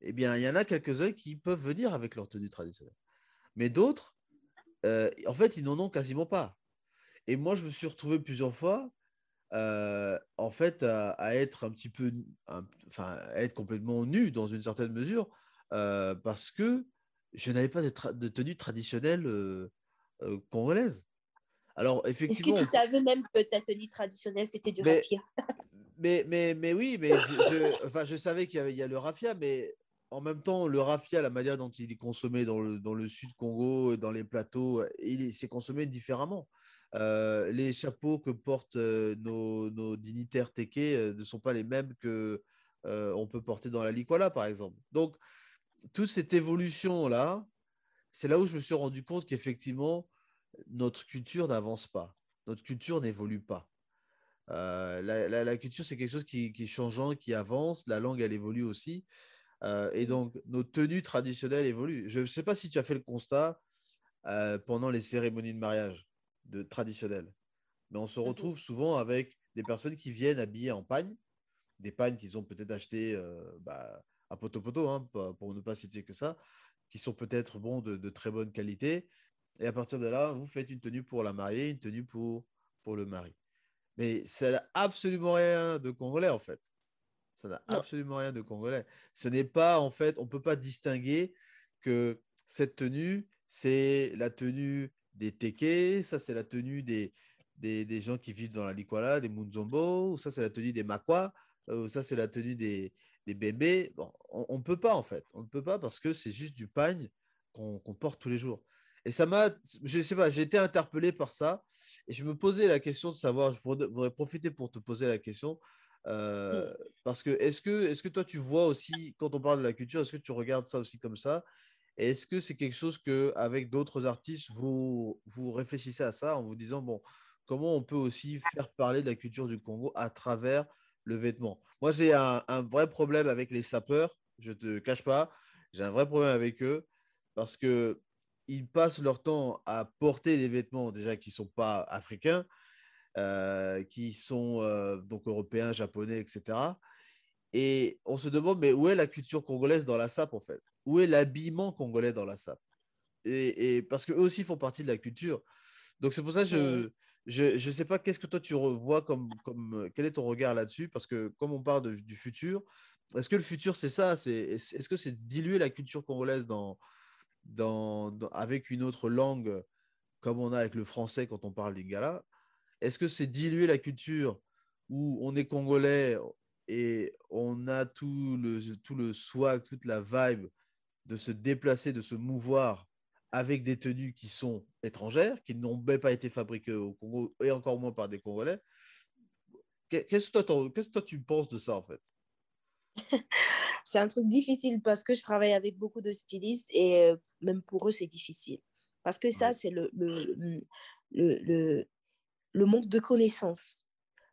S1: eh bien, il y en a quelques-uns qui peuvent venir avec leur tenue traditionnelle. Mais d'autres, euh, en fait, ils n'en ont quasiment pas. Et moi, je me suis retrouvé plusieurs fois, euh, en fait, à, être un petit peu, enfin, à être complètement nu dans une certaine mesure, euh, parce que je n'avais pas de, tenue traditionnelle congolaise. Alors, effectivement.
S2: Est-ce que tu savais même que ta tenue traditionnelle, c'était du raffia?
S1: mais, mais, mais oui, mais je, enfin, je savais qu'il y, a le raffia, mais en même temps, le raffia, la manière dont il est consommé dans le, dans le sud Congo, dans les plateaux, il s'est consommé différemment. les chapeaux que portent nos, nos, dignitaires téqués ne sont pas les mêmes que on peut porter dans la Likwala, par exemple. Donc, toute cette évolution-là, c'est là où je me suis rendu compte qu'effectivement, notre culture n'avance pas. Notre culture n'évolue pas. Euh, la, culture, c'est quelque chose qui, qui, est changeant, qui avance. La langue, elle évolue aussi. Euh, et donc, nos tenues traditionnelles évoluent. Je ne sais pas si tu as fait le constat euh, pendant les cérémonies de mariage de, traditionnelles. Mais on se mhm. retrouve souvent avec des personnes qui viennent habillées en pagne, des pagnes qu'ils ont peut-être achetées bah, à poto-poto, hein, pour ne pas citer que ça, qui sont peut-être bons de, très bonne qualité. Et à partir de là, vous faites une tenue pour la mariée, une tenue pour, pour le mari. Mais ça n'a absolument rien de congolais, en fait. Ça n'a absolument rien de congolais. Ce n'est pas, en fait, on ne peut pas distinguer que cette tenue, c'est la tenue des Teke, ça, c'est la tenue des, des, des, gens qui vivent dans la Likwala, des Munzombo, ou ça, c'est la tenue des Makwa, ou ça, c'est la tenue des, des bébés. Bon, on ne peut pas en fait. On ne peut pas parce que c'est juste du pagne qu'on porte tous les jours. Et ça m'a, je sais pas, j'ai été interpellé par ça et je me posais la question de savoir, je voudrais profiter pour te poser la question. Euh, parce que est-ce que, est que toi tu vois aussi, quand on parle de la culture, est-ce que tu regardes ça aussi comme ça? Est-ce que c'est quelque chose que avec d'autres artistes, vous, vous réfléchissez à ça en vous disant, bon, comment on peut aussi faire parler de la culture du Congo à travers le vêtement? Moi, j'ai un, vrai problème avec les sapeurs, je ne te cache pas. J'ai un vrai problème avec eux parce que ils passent leur temps à porter des vêtements déjà qui ne sont pas africains, qui sont euh, donc européens, japonais, etc. Et on se demande, mais où est la culture congolaise dans la SAP en fait? Où est l'habillement congolais dans la SAP et, et, parce qu'eux aussi font partie de la culture. Donc c'est pour ça que je, je ne sais pas qu'est-ce que toi tu revois comme, comme euh, quel est ton regard là-dessus? Parce que comme on parle du futur, est-ce que le futur c'est ça? C'est est-ce que c'est diluer la culture congolaise dans, dans, avec une autre langue comme on a avec le français quand on parle d'Ingala? Est-ce que c'est diluer la culture où on est congolais et on a tout le tout le swag, toute la vibe de se déplacer, de se mouvoir avec des tenues qui sont étrangères, qui n'ont même pas été fabriquées au Congo et encore moins par des Congolais? Qu'est-ce que toi, toi, tu penses de ça en fait?
S2: C'est un truc difficile parce que je travaille avec beaucoup de stylistes et euh, même pour eux, c'est difficile. Parce que ça, c'est le, le, le, le, manque de connaissances.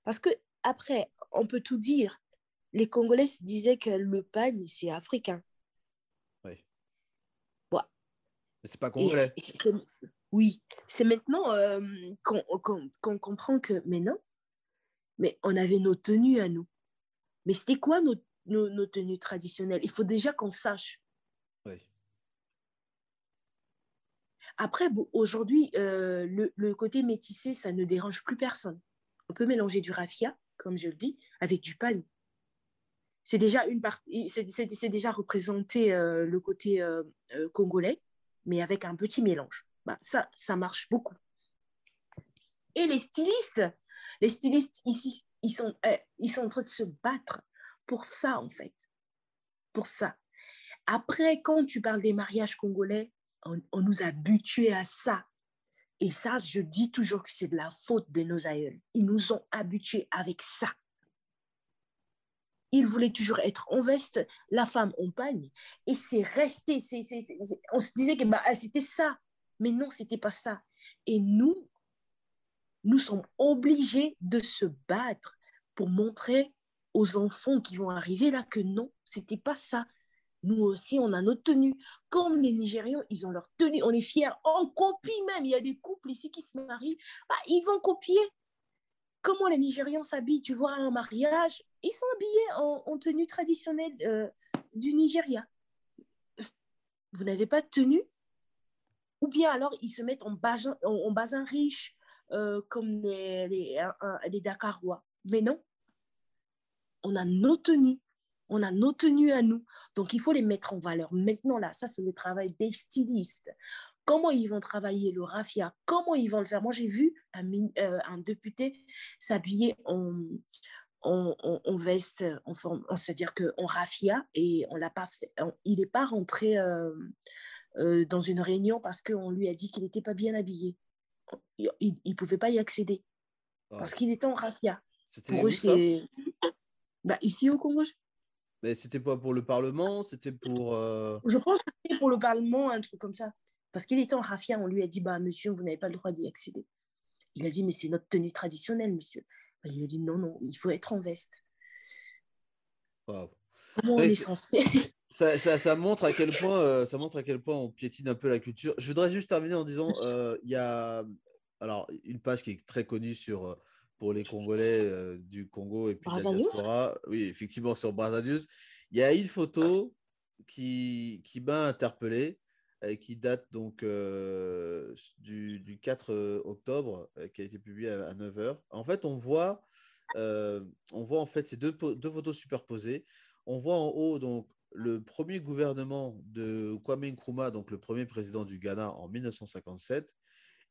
S2: Parce que après, on peut tout dire. Les Congolais disaient que le pagne, c'est africain.
S1: Oui. Ouais. Mais c'est pas congolais.
S2: oui, c'est maintenant euh, qu'on comprend que, mais non, mais on avait nos tenues à nous. Mais c'était quoi nos, nos, tenues traditionnelles? Il faut déjà qu'on sache. Oui. Après, aujourd'hui, euh, le, côté métissé, ça ne dérange plus personne. On peut mélanger du raffia, comme je le dis, avec du pagne. C'est déjà une partie, c'est déjà représenté euh, le côté euh, congolais, mais avec un petit mélange. Bah, ça, ça marche beaucoup. Et les stylistes, les stylistes ici, ils sont, ils sont en train de se battre pour ça, en fait. Pour ça. Après, quand tu parles des mariages congolais, on, nous a habitués à ça. Et ça, je dis toujours que c'est de la faute de nos aïeuls. Ils nous ont habitués avec ça. Ils voulaient toujours être en veste, la femme en pagne. Et c'est resté. on se disait que bah, c'était ça. Mais non, c'était pas ça. Et nous, nous sommes obligés de se battre pour montrer aux enfants qui vont arriver là que non, c'était pas ça. Nous aussi, on a notre tenue. Comme les Nigérians, ils ont leur tenue. On est fiers. On copie même. Il y a des couples ici qui se marient. Bah, ils vont copier. Comment les Nigérians s'habillent Tu vois, un mariage, ils sont habillés en, tenue traditionnelle euh, du Nigeria. Vous n'avez pas de tenue? Ou bien alors, ils se mettent en basin, en, basin riche, euh, comme les, les, les Dakarois. Mais non, on a nos tenues, on a nos tenues à nous. Donc, il faut les mettre en valeur. Maintenant, là, ça, c'est le travail des stylistes. Comment ils vont travailler le raffia? Comment ils vont le faire? Moi, j'ai vu un, euh, un député s'habiller en, veste, en forme, c'est-à-dire qu'en raffia, et on l'a pas fait, il n'est pas rentré euh, euh, dans une réunion parce qu'on lui a dit qu'il n'était pas bien habillé. Il ne pouvait pas y accéder parce qu'il était en raffia. Pour eux, c'est bah, ici au Congo.
S1: Mais c'était pas pour le Parlement, c'était pour. Euh,
S2: Je pense que c'était pour le Parlement, un truc comme ça. Parce qu'il était en raffia, on lui a dit bah, Monsieur, vous n'avez pas le droit d'y accéder. Il a dit Mais c'est notre tenue traditionnelle, monsieur. Il lui a dit Non, non, il faut être en veste.
S1: Comment on est censé ça, ça, ça, montre à quel point, euh, ça montre à quel point on piétine un peu la culture. Je voudrais juste terminer en disant euh, il y a alors, une page qui est très connue sur pour les Congolais euh, du Congo et puis de la diaspora. Oui, effectivement, sur Brazzaville. Il y a une photo qui, qui m'a interpellé et qui date donc euh, du, du, 4 euh, octobre, qui a été publiée à, 9h. En fait, on voit, on voit en fait ces deux, deux photos superposées. On voit en haut donc le premier gouvernement de Kwame Nkrumah, donc le premier président du Ghana en 1957,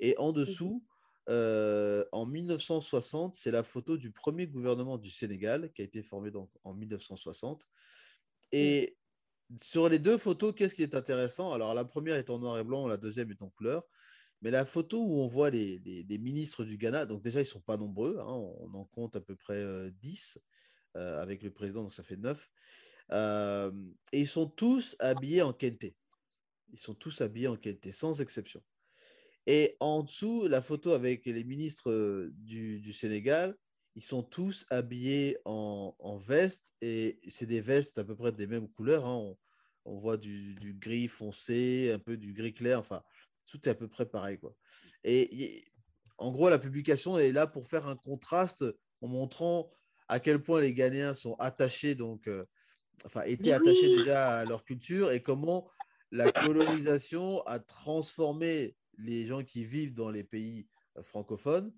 S1: et en dessous, euh, en 1960, c'est la photo du premier gouvernement du Sénégal qui a été formé donc en 1960. Et sur les deux photos, qu'est-ce qui est intéressant? Alors, la première est en noir et blanc, la deuxième est en couleur. Mais la photo où on voit les, ministres du Ghana, donc déjà, ils ne sont pas nombreux, hein, on, en compte à peu près 10 euh, euh, avec le président, donc ça fait 9. et ils sont tous habillés en kente. Ils sont tous habillés en kente, sans exception. Et en dessous, la photo avec les ministres du, Sénégal, ils sont tous habillés en, en veste et c'est des vestes à peu près des mêmes couleurs. Hein. On, voit du, gris foncé, un peu du gris clair, enfin, tout est à peu près pareil. Quoi. Et, en gros, la publication est là pour faire un contraste en montrant à quel point les Ghanéens sont attachés, donc, enfin, étaient attachés déjà à leur culture et comment la colonisation a transformé les gens qui vivent dans les pays euh, francophones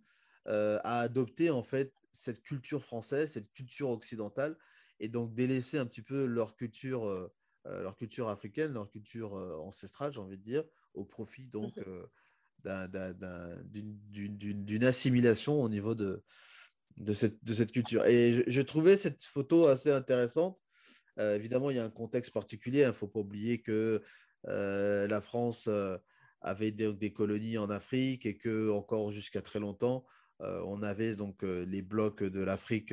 S1: euh, à adopter en fait cette culture française, cette culture occidentale, et donc délaisser un petit peu leur culture, euh, leur culture africaine, leur culture ancestrale, j'ai envie de dire, au profit donc mhm. d'une assimilation au niveau de, de, cette, de cette culture. Et je, trouvais cette photo assez intéressante. évidemment, il y a un contexte particulier. Il ne faut pas oublier que la France avait des, colonies en Afrique et que encore jusqu'à très longtemps, on avait donc les blocs de l'Afrique,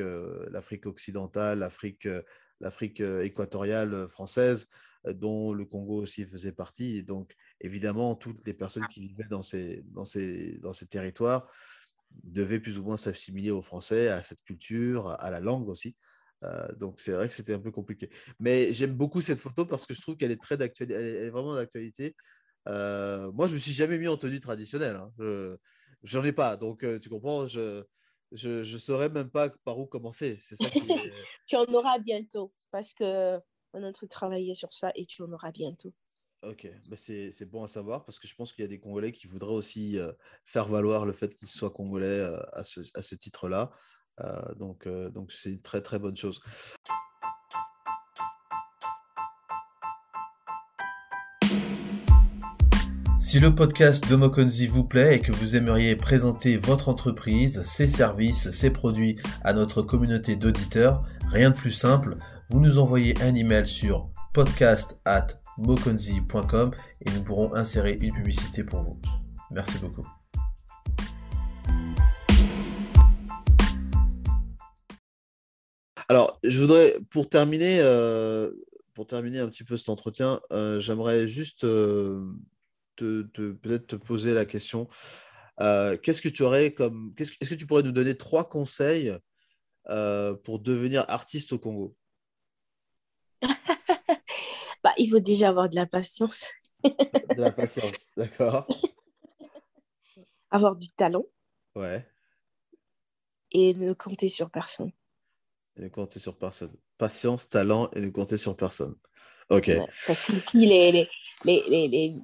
S1: l'Afrique occidentale, l'Afrique, l'Afrique équatoriale française, dont le Congo aussi faisait partie. Et donc, évidemment, toutes les personnes qui vivaient dans ces, dans ces, dans ces territoires devaient plus ou moins s'assimiler aux Français, à cette culture, à la langue aussi. donc c'est vrai que c'était un peu compliqué. Mais j'aime beaucoup cette photo parce que je trouve qu'elle est très d'actualité, elle est vraiment d'actualité. Moi, je me suis jamais mis en tenue traditionnelle. Hein. Je n'en ai pas, donc tu comprends. Je je je saurais même pas par où commencer. C'est ça.
S2: tu en auras bientôt parce que on est en train de travailler sur ça et tu en auras bientôt.
S1: Ok, bah, c'est bon à savoir parce que je pense qu'il y a des Congolais qui voudraient aussi faire valoir le fait qu'ils soient Congolais à ce, à ce titre-là. donc, donc c'est une très très bonne chose. Si le podcast de Mokonzi vous plaît et que vous aimeriez présenter votre entreprise, ses services, ses produits à notre communauté d'auditeurs, rien de plus simple, vous nous envoyez un email sur podcast at et nous pourrons insérer une publicité pour vous. Merci beaucoup. Alors, je voudrais, pour terminer, euh, pour terminer un petit peu cet entretien, euh, j'aimerais juste euh, peut-être te poser la question. Euh, qu'est-ce que tu aurais comme. Est-ce que tu pourrais nous donner trois conseils euh, pour devenir artiste au Congo?
S2: Bah, Il faut déjà avoir de la patience.
S1: de la patience, d'accord.
S2: Avoir du talent.
S1: Ouais.
S2: Et ne compter sur personne.
S1: Et ne compter sur personne. Patience, talent et ne compter sur personne. Ok.
S2: parce qu'ici, les, les, les, les,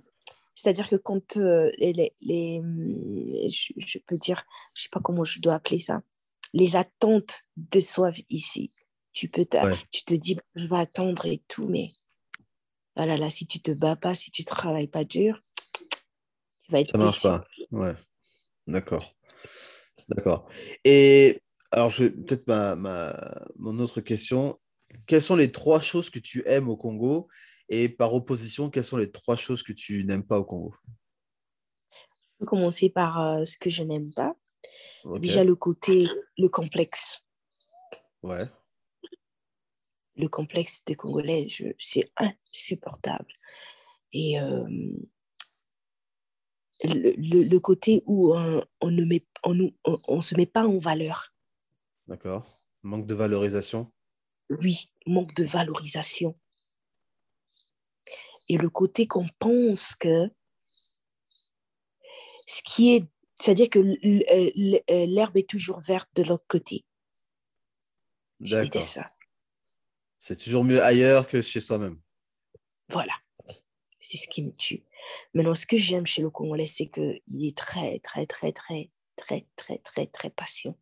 S2: c'est-à-dire que quand euh, les, les, hum, je, peux dire, je sais pas comment je dois appeler ça, les attentes déçoivent ici. Tu peux, tu te dis, je vais attendre et tout, mais voilà, là, si tu te bats pas, si tu travailles pas dur,
S1: tu vas être Ça marche pas. Ouais. D'accord. D'accord. Et alors, je peut-être ma, ma, mon autre question. Quelles sont les trois choses que tu aimes au Congo et par opposition, quelles sont les trois choses que tu n'aimes pas au Congo?
S2: Je vais commencer par euh, ce que je n'aime pas. Déjà, le côté, le complexe.
S1: Ouais.
S2: Le complexe des Congolais, c'est insupportable. Et euh, le, côté où on, ne met, on, on, se met pas en valeur.
S1: D'accord. Manque de valorisation?
S2: Oui, manque de valorisation et le côté qu'on pense que ce qui est, c'est-à-dire que euh, euh, l'herbe est toujours verte de l'autre côté.
S1: D'accord. ça. C'est toujours mieux ailleurs que chez soi-même.
S2: Voilà. C'est ce qui me tue. Maintenant, ce que j'aime chez le Congolais, c'est qu'il est très, très, très, très, très, très, très, très patient.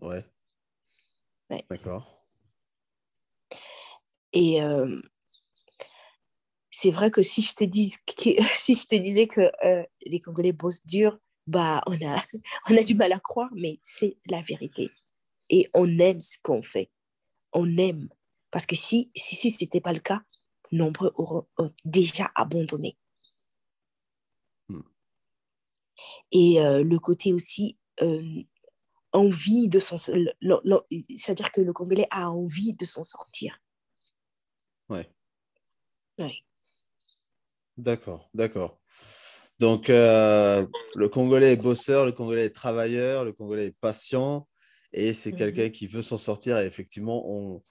S1: Ouais. ouais. D'accord.
S2: Et euh, c'est vrai que si je te, dis que, si je te disais que euh, les Congolais bossent dur, bah, on, a, on a du mal à croire, mais c'est la vérité. Et on aime ce qu'on fait. On aime. Parce que si si, si ce n'était pas le cas, nombreux auraient déjà abandonné. Hmm. Et euh, le côté aussi euh, envie de s'en c'est-à-dire que le Congolais a envie de s'en sortir.
S1: Ouais.
S2: Ouais.
S1: D'accord, d'accord. Donc, euh, le Congolais est bosseur, le Congolais est travailleur, le Congolais est patient, et c'est mhm. quelqu'un qui veut s'en sortir. Et effectivement, on,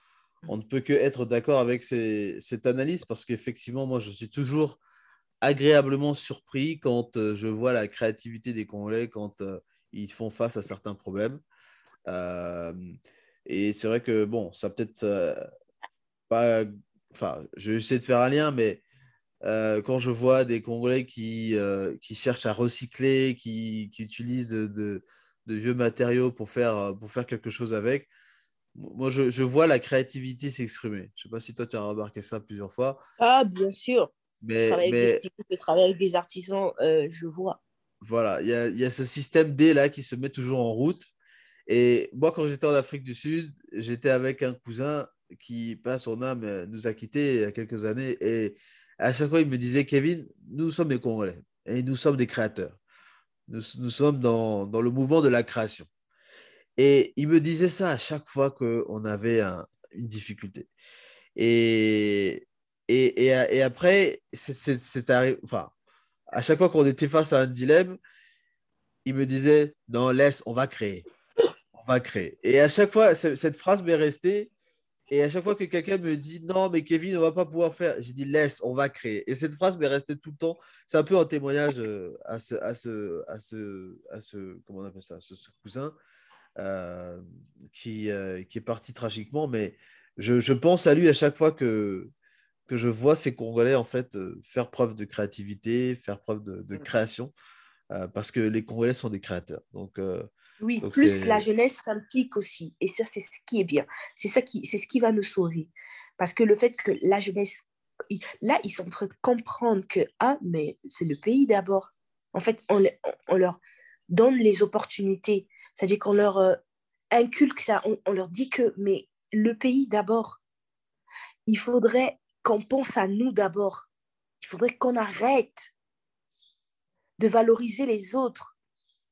S1: on, ne peut que être d'accord avec cette analyse, parce qu'effectivement, moi, je suis toujours agréablement surpris quand euh, je vois la créativité des Congolais, quand euh, ils font face à certains problèmes. et c'est vrai que, bon, ça peut-être pas... Enfin, je vais essayer de faire un lien, mais euh, quand je vois des Congolais qui, euh, qui cherchent à recycler, qui, qui utilisent de, de, vieux matériaux pour faire, pour faire quelque chose avec, moi, je, je vois la créativité s'exprimer. Je ne sais pas si toi, tu as remarqué ça plusieurs fois.
S2: Ah, bien sûr. Mais, je travaille mais... avec des je avec des artisans, euh, je vois.
S1: Voilà, il y a, y a, ce système D là qui se met toujours en route. Et moi, quand j'étais en Afrique du Sud, j'étais avec un cousin qui, pas son âme, nous a quittés il y a quelques années. Et à chaque fois, il me disait, Kevin, nous sommes des Congolais et nous sommes des créateurs. nous, sommes dans, le mouvement de la création. Et il me disait ça à chaque fois qu'on avait une difficulté. Et, et, après, c'est arrivé, enfin, à chaque fois qu'on était face à un dilemme, il me disait, non, laisse, on va créer. On va créer. Et à chaque fois, cette phrase m'est restée. Et à chaque fois que quelqu'un me dit, non, mais Kevin, on va pas pouvoir faire, j'ai dit, laisse, on va créer. Et cette phrase m'est restée tout le temps. C'est un peu un témoignage euh, à ce, à ce, à ce, à ce comment on appelle ça, ce, cousin euh, qui, euh, qui est parti tragiquement. Mais je, je pense à lui à chaque fois que, que je vois ces Congolais en fait faire preuve de créativité, faire preuve de, de mmh. création. Parce que les Congolais sont des créateurs. Donc,
S2: oui, plus la jeunesse s'implique aussi. Et ça, c'est ce qui est bien. C'est ça qui, c'est ce qui va nous sauver. Parce que le fait que la jeunesse, là, ils sont en train de comprendre que, ah, mais c'est le pays d'abord. En fait, on, on, leur donne les opportunités. C'est-à-dire qu'on leur euh, inculque ça. On, on leur dit que, mais le pays d'abord. Il faudrait qu'on pense à nous d'abord. Il faudrait qu'on arrête de valoriser les autres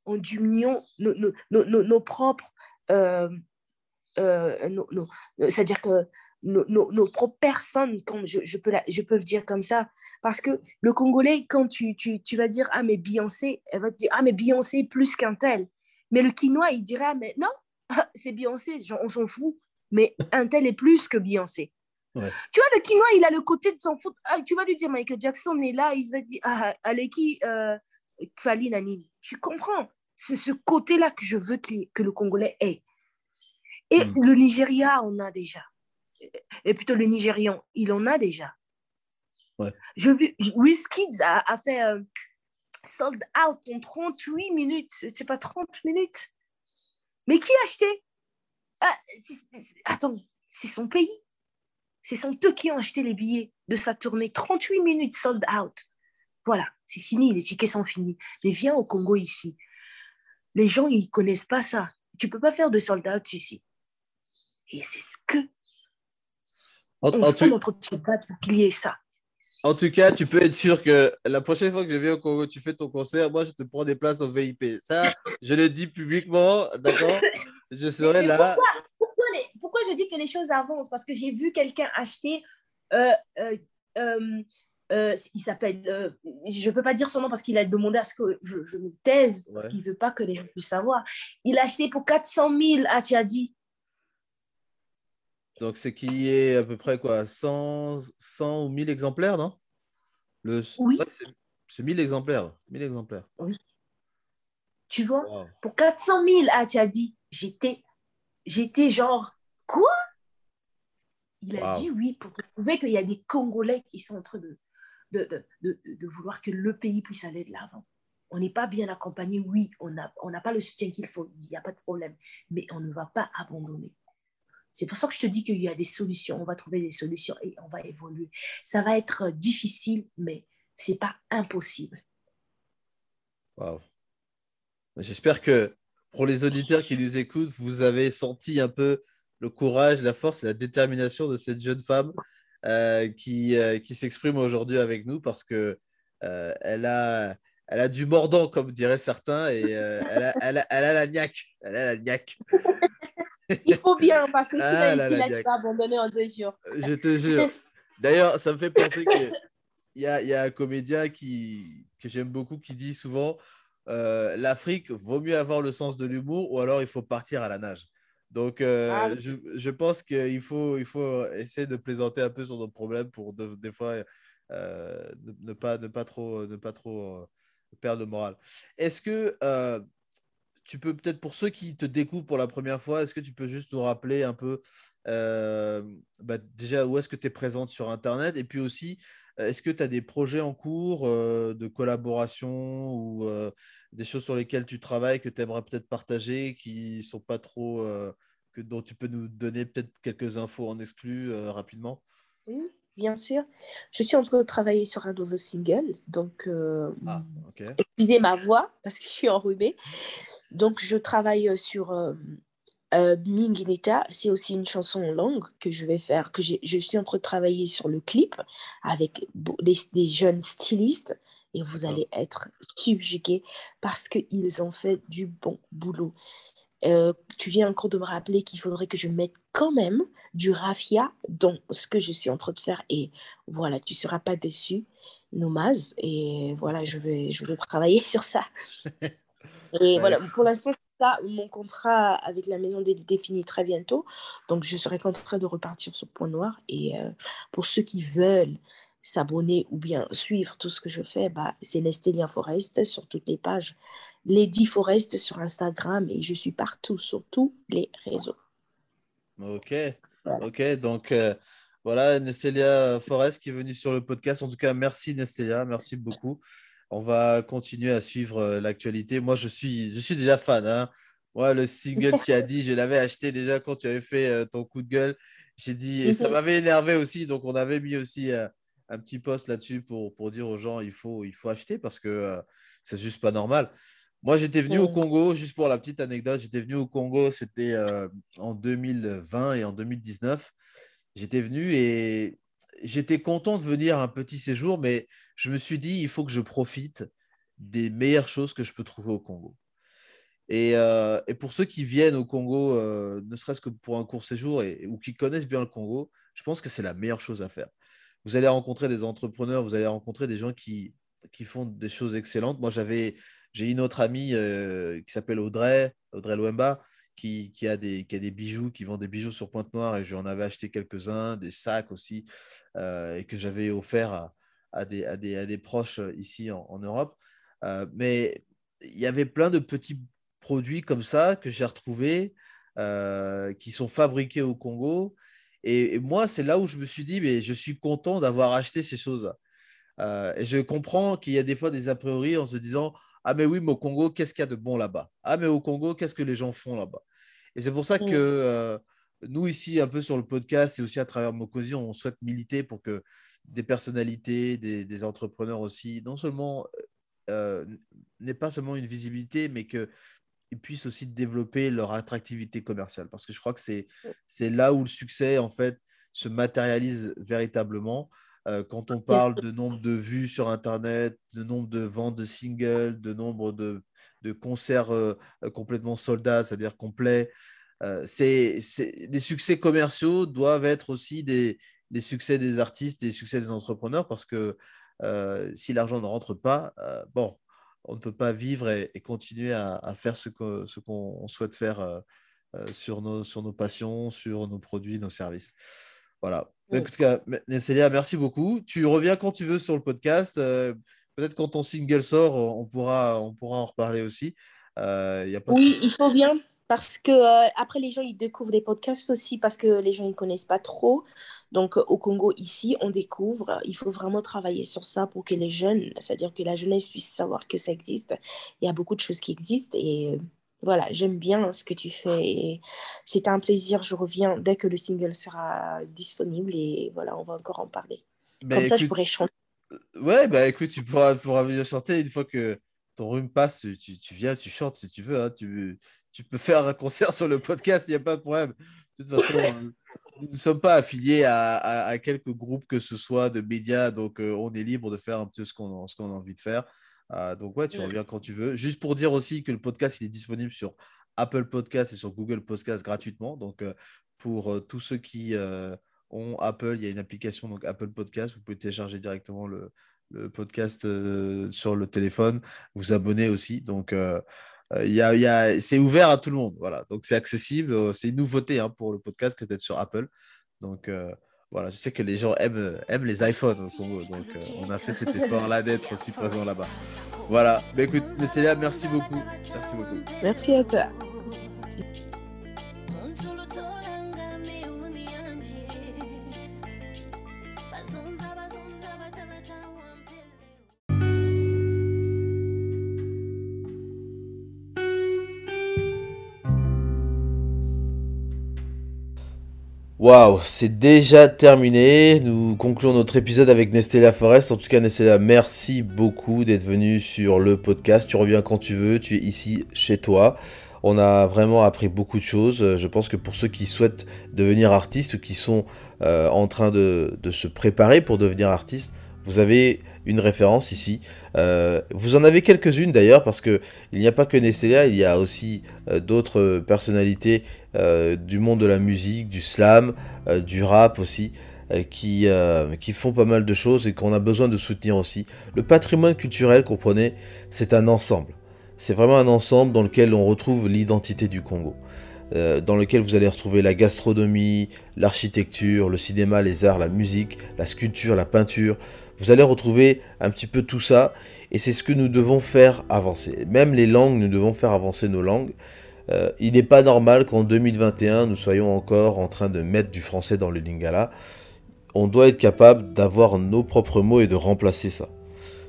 S2: en diminuant nos, nos, nos, propres... Euh, euh, c'est-à-dire que nos, propres personnes, comme je, je, peux je peux le dire comme ça, parce que le Congolais, quand tu, tu, tu, vas dire, ah mais Beyoncé, elle va te dire, ah mais Beyoncé plus qu'un tel. Mais le Quinois, il dira, ah, mais non, c'est Beyoncé, on s'en fout. Mais un tel est plus que Beyoncé. Tu vois, le Quinois, il a le côté de s'en foutre. Ah, tu vas lui dire, Michael Jackson est là, il va te dire, ah, allez, qui, euh, Nanini? Tu comprends? C'est ce côté-là que je veux que, que, le Congolais ait. Et hmm. le Nigeria, on a déjà. Et plutôt le Nigérian, il en a déjà. Ouais. Je vu, Wizkids a, a fait euh, sold out en 38 minutes. C'est pas 30 minutes. Mais qui a acheté? Ah, Attends, c'est son pays. C'est son eux qui ont acheté les billets de sa tournée. 38 minutes sold out. Voilà, c'est fini, les tickets sont finis. Mais viens au Congo ici. Les gens, ils ne connaissent pas ça. Tu ne peux pas faire de sold out ici. Et c'est ce que. En, on en tout... notre pour qu'il y ait ça.
S1: En tout cas, tu peux être sûr que la prochaine fois que je viens au Congo, tu fais ton concert, moi, je te prends des places au VIP. Ça, je le dis publiquement, d'accord? Je serai là.
S2: Pourquoi, je dis que les choses avancent? Parce que j'ai vu quelqu'un acheter euh, euh, euh, euh, il s'appelle, euh, je ne peux pas dire son nom parce qu'il a demandé à ce que je, me taise, parce qu'il ne veut pas que les gens puissent savoir. Il a acheté pour 400 000 à Tchadi.
S1: Donc, c'est qui est à peu près quoi 100, 100 ou 1000 exemplaires, non? Le...
S2: Oui.
S1: c'est 1000 exemplaires. 1000 exemplaires.
S2: Oui. Tu vois, pour 400 000 à Tchadi, j'étais, j'étais genre, quoi? Il a dit oui pour prouver qu'il y a des Congolais qui sont en train de, de, de, vouloir que le pays puisse aller de l'avant. On n'est pas bien accompagné, oui, on n'a on pas le soutien qu'il faut, il n'y a pas de problème, mais on ne va pas abandonner. C'est pour ça que je te dis qu'il y a des solutions, on va trouver des solutions et on va évoluer. Ça va être difficile, mais ce n'est pas impossible.
S1: Wow. J'espère que pour les auditeurs qui nous écoutent, vous avez senti un peu le courage, la force et la détermination de cette jeune femme qui, euh, qui s'exprime aujourd'hui avec nous parce que euh, elle a elle a du mordant, comme diraient certains, et elle, a, elle, a, elle, a, la niaque. Elle a la niaque.
S2: Il faut bien, parce que ah, ici, là, tu vas abandonner en deux jours.
S1: Je te jure. D'ailleurs, ça me fait penser qu'il y a, y a un comédien qui, que j'aime beaucoup qui dit souvent l'Afrique vaut mieux avoir le sens de l'humour ou alors il faut partir à la nage. Donc, euh, ah je, je, pense qu'il faut, il faut essayer de plaisanter un peu sur nos problèmes pour des fois euh, ne, pas, ne pas trop, ne pas trop euh, perdre le moral. Est-ce que tu peux peut-être, pour ceux qui te découvrent pour la première fois, est-ce que tu peux juste nous rappeler un peu bah, déjà où est-ce que tu es présente sur Internet? Et puis aussi, est-ce que tu as des projets en cours de collaboration ou des choses sur lesquelles tu travailles que tu aimerais peut-être partager, qui sont pas trop, euh, que, dont tu peux nous donner peut-être quelques infos en exclu euh, rapidement?
S2: Oui, bien sûr. Je suis en train de travailler sur un nouveau single, donc euh, ah, excusez ma voix parce que je suis enrhumée. Donc je travaille sur Mingineta, c'est aussi une chanson en langue que je vais faire, que je suis en train de travailler sur le clip avec des, des jeunes stylistes et vous allez être subjugué parce qu'ils ont fait du bon boulot. Euh, tu viens encore de me rappeler qu'il faudrait que je mette quand même du raffia dans ce que je suis en train de faire. Et voilà, tu ne seras pas déçu, Nomaz. Et voilà, je vais, je vais travailler sur ça. et voilà, pour l'instant, ça, mon contrat avec la maison est défini très bientôt. Donc, je serai contraint de repartir sur Point Noir. Et euh, pour ceux qui veulent s'abonner ou bien suivre tout ce que je fais, bah, c'est Nestelia Forest sur toutes les pages, Lady Forest sur Instagram et je suis partout sur tous les réseaux.
S1: Ok, ok, donc euh, voilà Nestelia Forest qui est venue sur le podcast. En tout cas, merci Nestelia, merci beaucoup. On va continuer à suivre euh, l'actualité. Moi, je suis, je suis déjà fan. Hein. Moi, le single, tu as dit, je l'avais acheté déjà quand tu avais fait euh, ton coup de gueule. J'ai dit, et ça mhm. m'avait énervé aussi, donc on avait mis aussi un petit post là-dessus pour, pour dire aux gens il faut, il faut acheter parce que euh, c'est juste pas normal. Moi, j'étais venu au Congo, juste pour la petite anecdote, j'étais venu au Congo, c'était euh, en 2020 et en 2019. J'étais venu et j'étais content de venir un petit séjour, mais je me suis dit, il faut que je profite des meilleures choses que je peux trouver au Congo. Et, euh, et pour ceux qui viennent au Congo, ne serait-ce que pour un court séjour et, ou qui connaissent bien le Congo, je pense que c'est la meilleure chose à faire vous allez rencontrer des entrepreneurs, vous allez rencontrer des gens qui, qui font des choses excellentes. Moi, j'avais, j'ai une autre amie euh, qui s'appelle Audrey, Audrey Louemba, qui, a des, bijoux, qui vend des bijoux sur Pointe-Noire, et j'en avais acheté quelques-uns, des sacs aussi, euh, et que j'avais offert à, des, proches ici en, Europe. Euh, mais il y avait plein de petits produits comme ça que j'ai retrouvés, qui sont fabriqués au Congo et, moi, c'est là où je me suis dit, mais je suis content d'avoir acheté ces choses-là. Euh, je comprends qu'il y a des fois des a priori en se disant, ah mais oui, mais au Congo, qu'est-ce qu'il y a de bon là-bas Ah mais au Congo, qu'est-ce que les gens font là-bas? Et c'est pour ça que euh, nous, ici, un peu sur le podcast et aussi à travers Mokosi, on souhaite militer pour que des personnalités, des, entrepreneurs aussi, non seulement euh, n'aient pas seulement une visibilité, mais que ils puissent aussi développer leur attractivité commerciale. Parce que je crois que c'est, c'est là où le succès, en fait, se matérialise véritablement. Euh, quand on parle de nombre de vues sur Internet, de nombre de ventes de singles, de nombre de, de concerts euh, complètement soldats, c'est-à-dire complets, euh, c'est, les succès commerciaux doivent être aussi des, des succès des artistes, des succès des entrepreneurs, parce que si l'argent ne rentre pas, bon, on ne peut pas vivre et, continuer à, faire ce qu'on ce souhaite faire euh, euh, sur, nos, sur nos passions, sur nos produits, nos services. Voilà. En tout cas, Nesselia, merci beaucoup. Tu reviens quand tu veux sur le podcast. Euh, peut-être quand ton single sort, on pourra, on pourra en reparler aussi.
S2: Euh, oui, il faut bien parce que euh, après les gens ils découvrent des podcasts aussi parce que les gens ils connaissent pas trop. Donc au Congo ici on découvre. Il faut vraiment travailler sur ça pour que les jeunes, c'est-à-dire que la jeunesse puisse savoir que ça existe. Il y a beaucoup de choses qui existent et voilà j'aime bien ce que tu fais. C'est un plaisir. Je reviens dès que le single sera disponible et voilà on va encore en parler. Ben, Comme ça je pourrais chanter.
S1: Ouais bah écoute tu pourras, pourras venir chanter une fois que ton rhume passe, tu, tu, viens, tu chantes si tu veux. Hein, tu, tu, peux faire un concert sur le podcast, il n'y a pas de problème. De toute façon, euh, nous ne sommes pas affiliés à, à, quelques groupes que ce soit de médias, donc euh, on est libre de faire un peu ce qu'on a envie de faire. Euh, donc ouais, tu reviens quand tu veux. Juste pour dire aussi que le podcast, il est disponible sur Apple Podcast et sur Google Podcast gratuitement. Donc pour tous ceux qui ont Apple, il y a une application, donc Apple Podcast, vous pouvez télécharger directement le, le podcast euh, sur le téléphone, vous abonner aussi. Donc, euh, euh, il y a, y a, c'est ouvert à tout le monde. Voilà. Donc, c'est accessible. C'est une nouveauté hein, pour le podcast que d'être sur Apple. Donc, voilà, je sais que les gens aiment, aiment les iPhones Donc, on a fait cet effort-là d'être aussi présent là-bas. Voilà. Mais écoute, Célia, merci beaucoup. Merci beaucoup.
S2: Merci à toi.
S1: Waouh, c'est déjà terminé. Nous concluons notre épisode avec Nestella Forest. En tout cas, Nestella, merci beaucoup d'être venu sur le podcast. Tu reviens quand tu veux. Tu es ici chez toi. On a vraiment appris beaucoup de choses. Je pense que pour ceux qui souhaitent devenir artistes ou qui sont euh, en train de, se préparer pour devenir artistes, vous avez une référence ici. Euh, vous en avez quelques-unes d'ailleurs, parce qu'il n'y a pas que Nestelia, il y a aussi euh, d'autres personnalités euh, du monde de la musique, du slam, du rap aussi, qui, qui font pas mal de choses et qu'on a besoin de soutenir aussi. Le patrimoine culturel, comprenez, c'est un ensemble. C'est vraiment un ensemble dans lequel on retrouve l'identité du Congo. Dans lequel vous allez retrouver la gastronomie, l'architecture, le cinéma, les arts, la musique, la sculpture, la peinture. Vous allez retrouver un petit peu tout ça et c'est ce que nous devons faire avancer. Même les langues, nous devons faire avancer nos langues. Euh, il n'est pas normal qu'en 2021, nous soyons encore en train de mettre du français dans le lingala. On doit être capable d'avoir nos propres mots et de remplacer ça.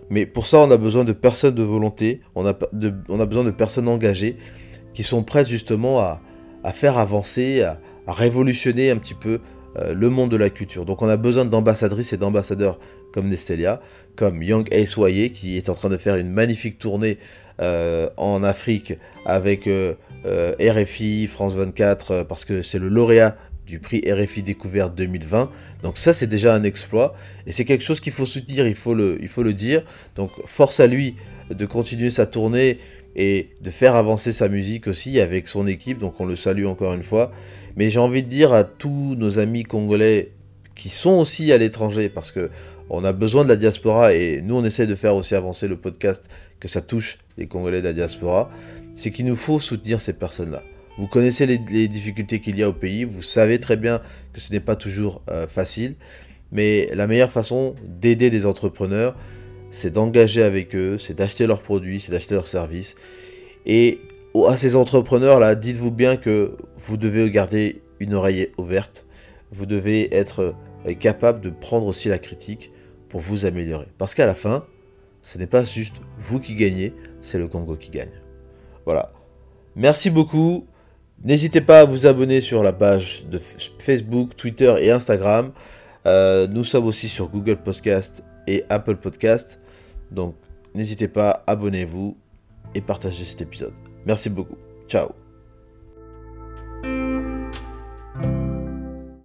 S1: Mais pour ça, on a besoin de personnes de volonté, on a, besoin de personnes engagées qui sont prêtes justement à faire avancer, à, révolutionner un petit peu euh, le monde de la culture. Donc on a besoin d'ambassadrices et d'ambassadeurs comme Nestelia, comme Young Ace qui est en train de faire une magnifique tournée euh, en Afrique avec euh, RFI, France 24, parce que c'est le lauréat du prix RFI Découverte 2020. Donc ça c'est déjà un exploit et c'est quelque chose qu'il faut soutenir, il faut, le, il faut le dire. Donc force à lui de continuer sa tournée et de faire avancer sa musique aussi avec son équipe, donc on le salue encore une fois. Mais j'ai envie de dire à tous nos amis congolais qui sont aussi à l'étranger, parce que on a besoin de la diaspora et nous on essaie de faire aussi avancer le podcast, que ça touche les Congolais de la diaspora, c'est qu'il nous faut soutenir ces personnes-là. Vous connaissez les, difficultés qu'il y a au pays, vous savez très bien que ce n'est pas toujours euh, facile, mais la meilleure façon d'aider des entrepreneurs, c'est d'engager avec eux, c'est d'acheter leurs produits, c'est d'acheter leurs services. Et à ces entrepreneurs-là, dites-vous bien que vous devez garder une oreille ouverte, vous devez être euh, capable de prendre aussi la critique pour vous améliorer. Parce qu'à la fin, ce n'est pas juste vous qui gagnez, c'est le Congo qui gagne. Voilà. Merci beaucoup. N'hésitez pas à vous abonner sur la page de Facebook, Twitter et Instagram. Euh, nous sommes aussi sur Google Podcast et Apple Podcast. Donc n'hésitez pas, abonnez-vous et partagez cet épisode. Merci beaucoup. Ciao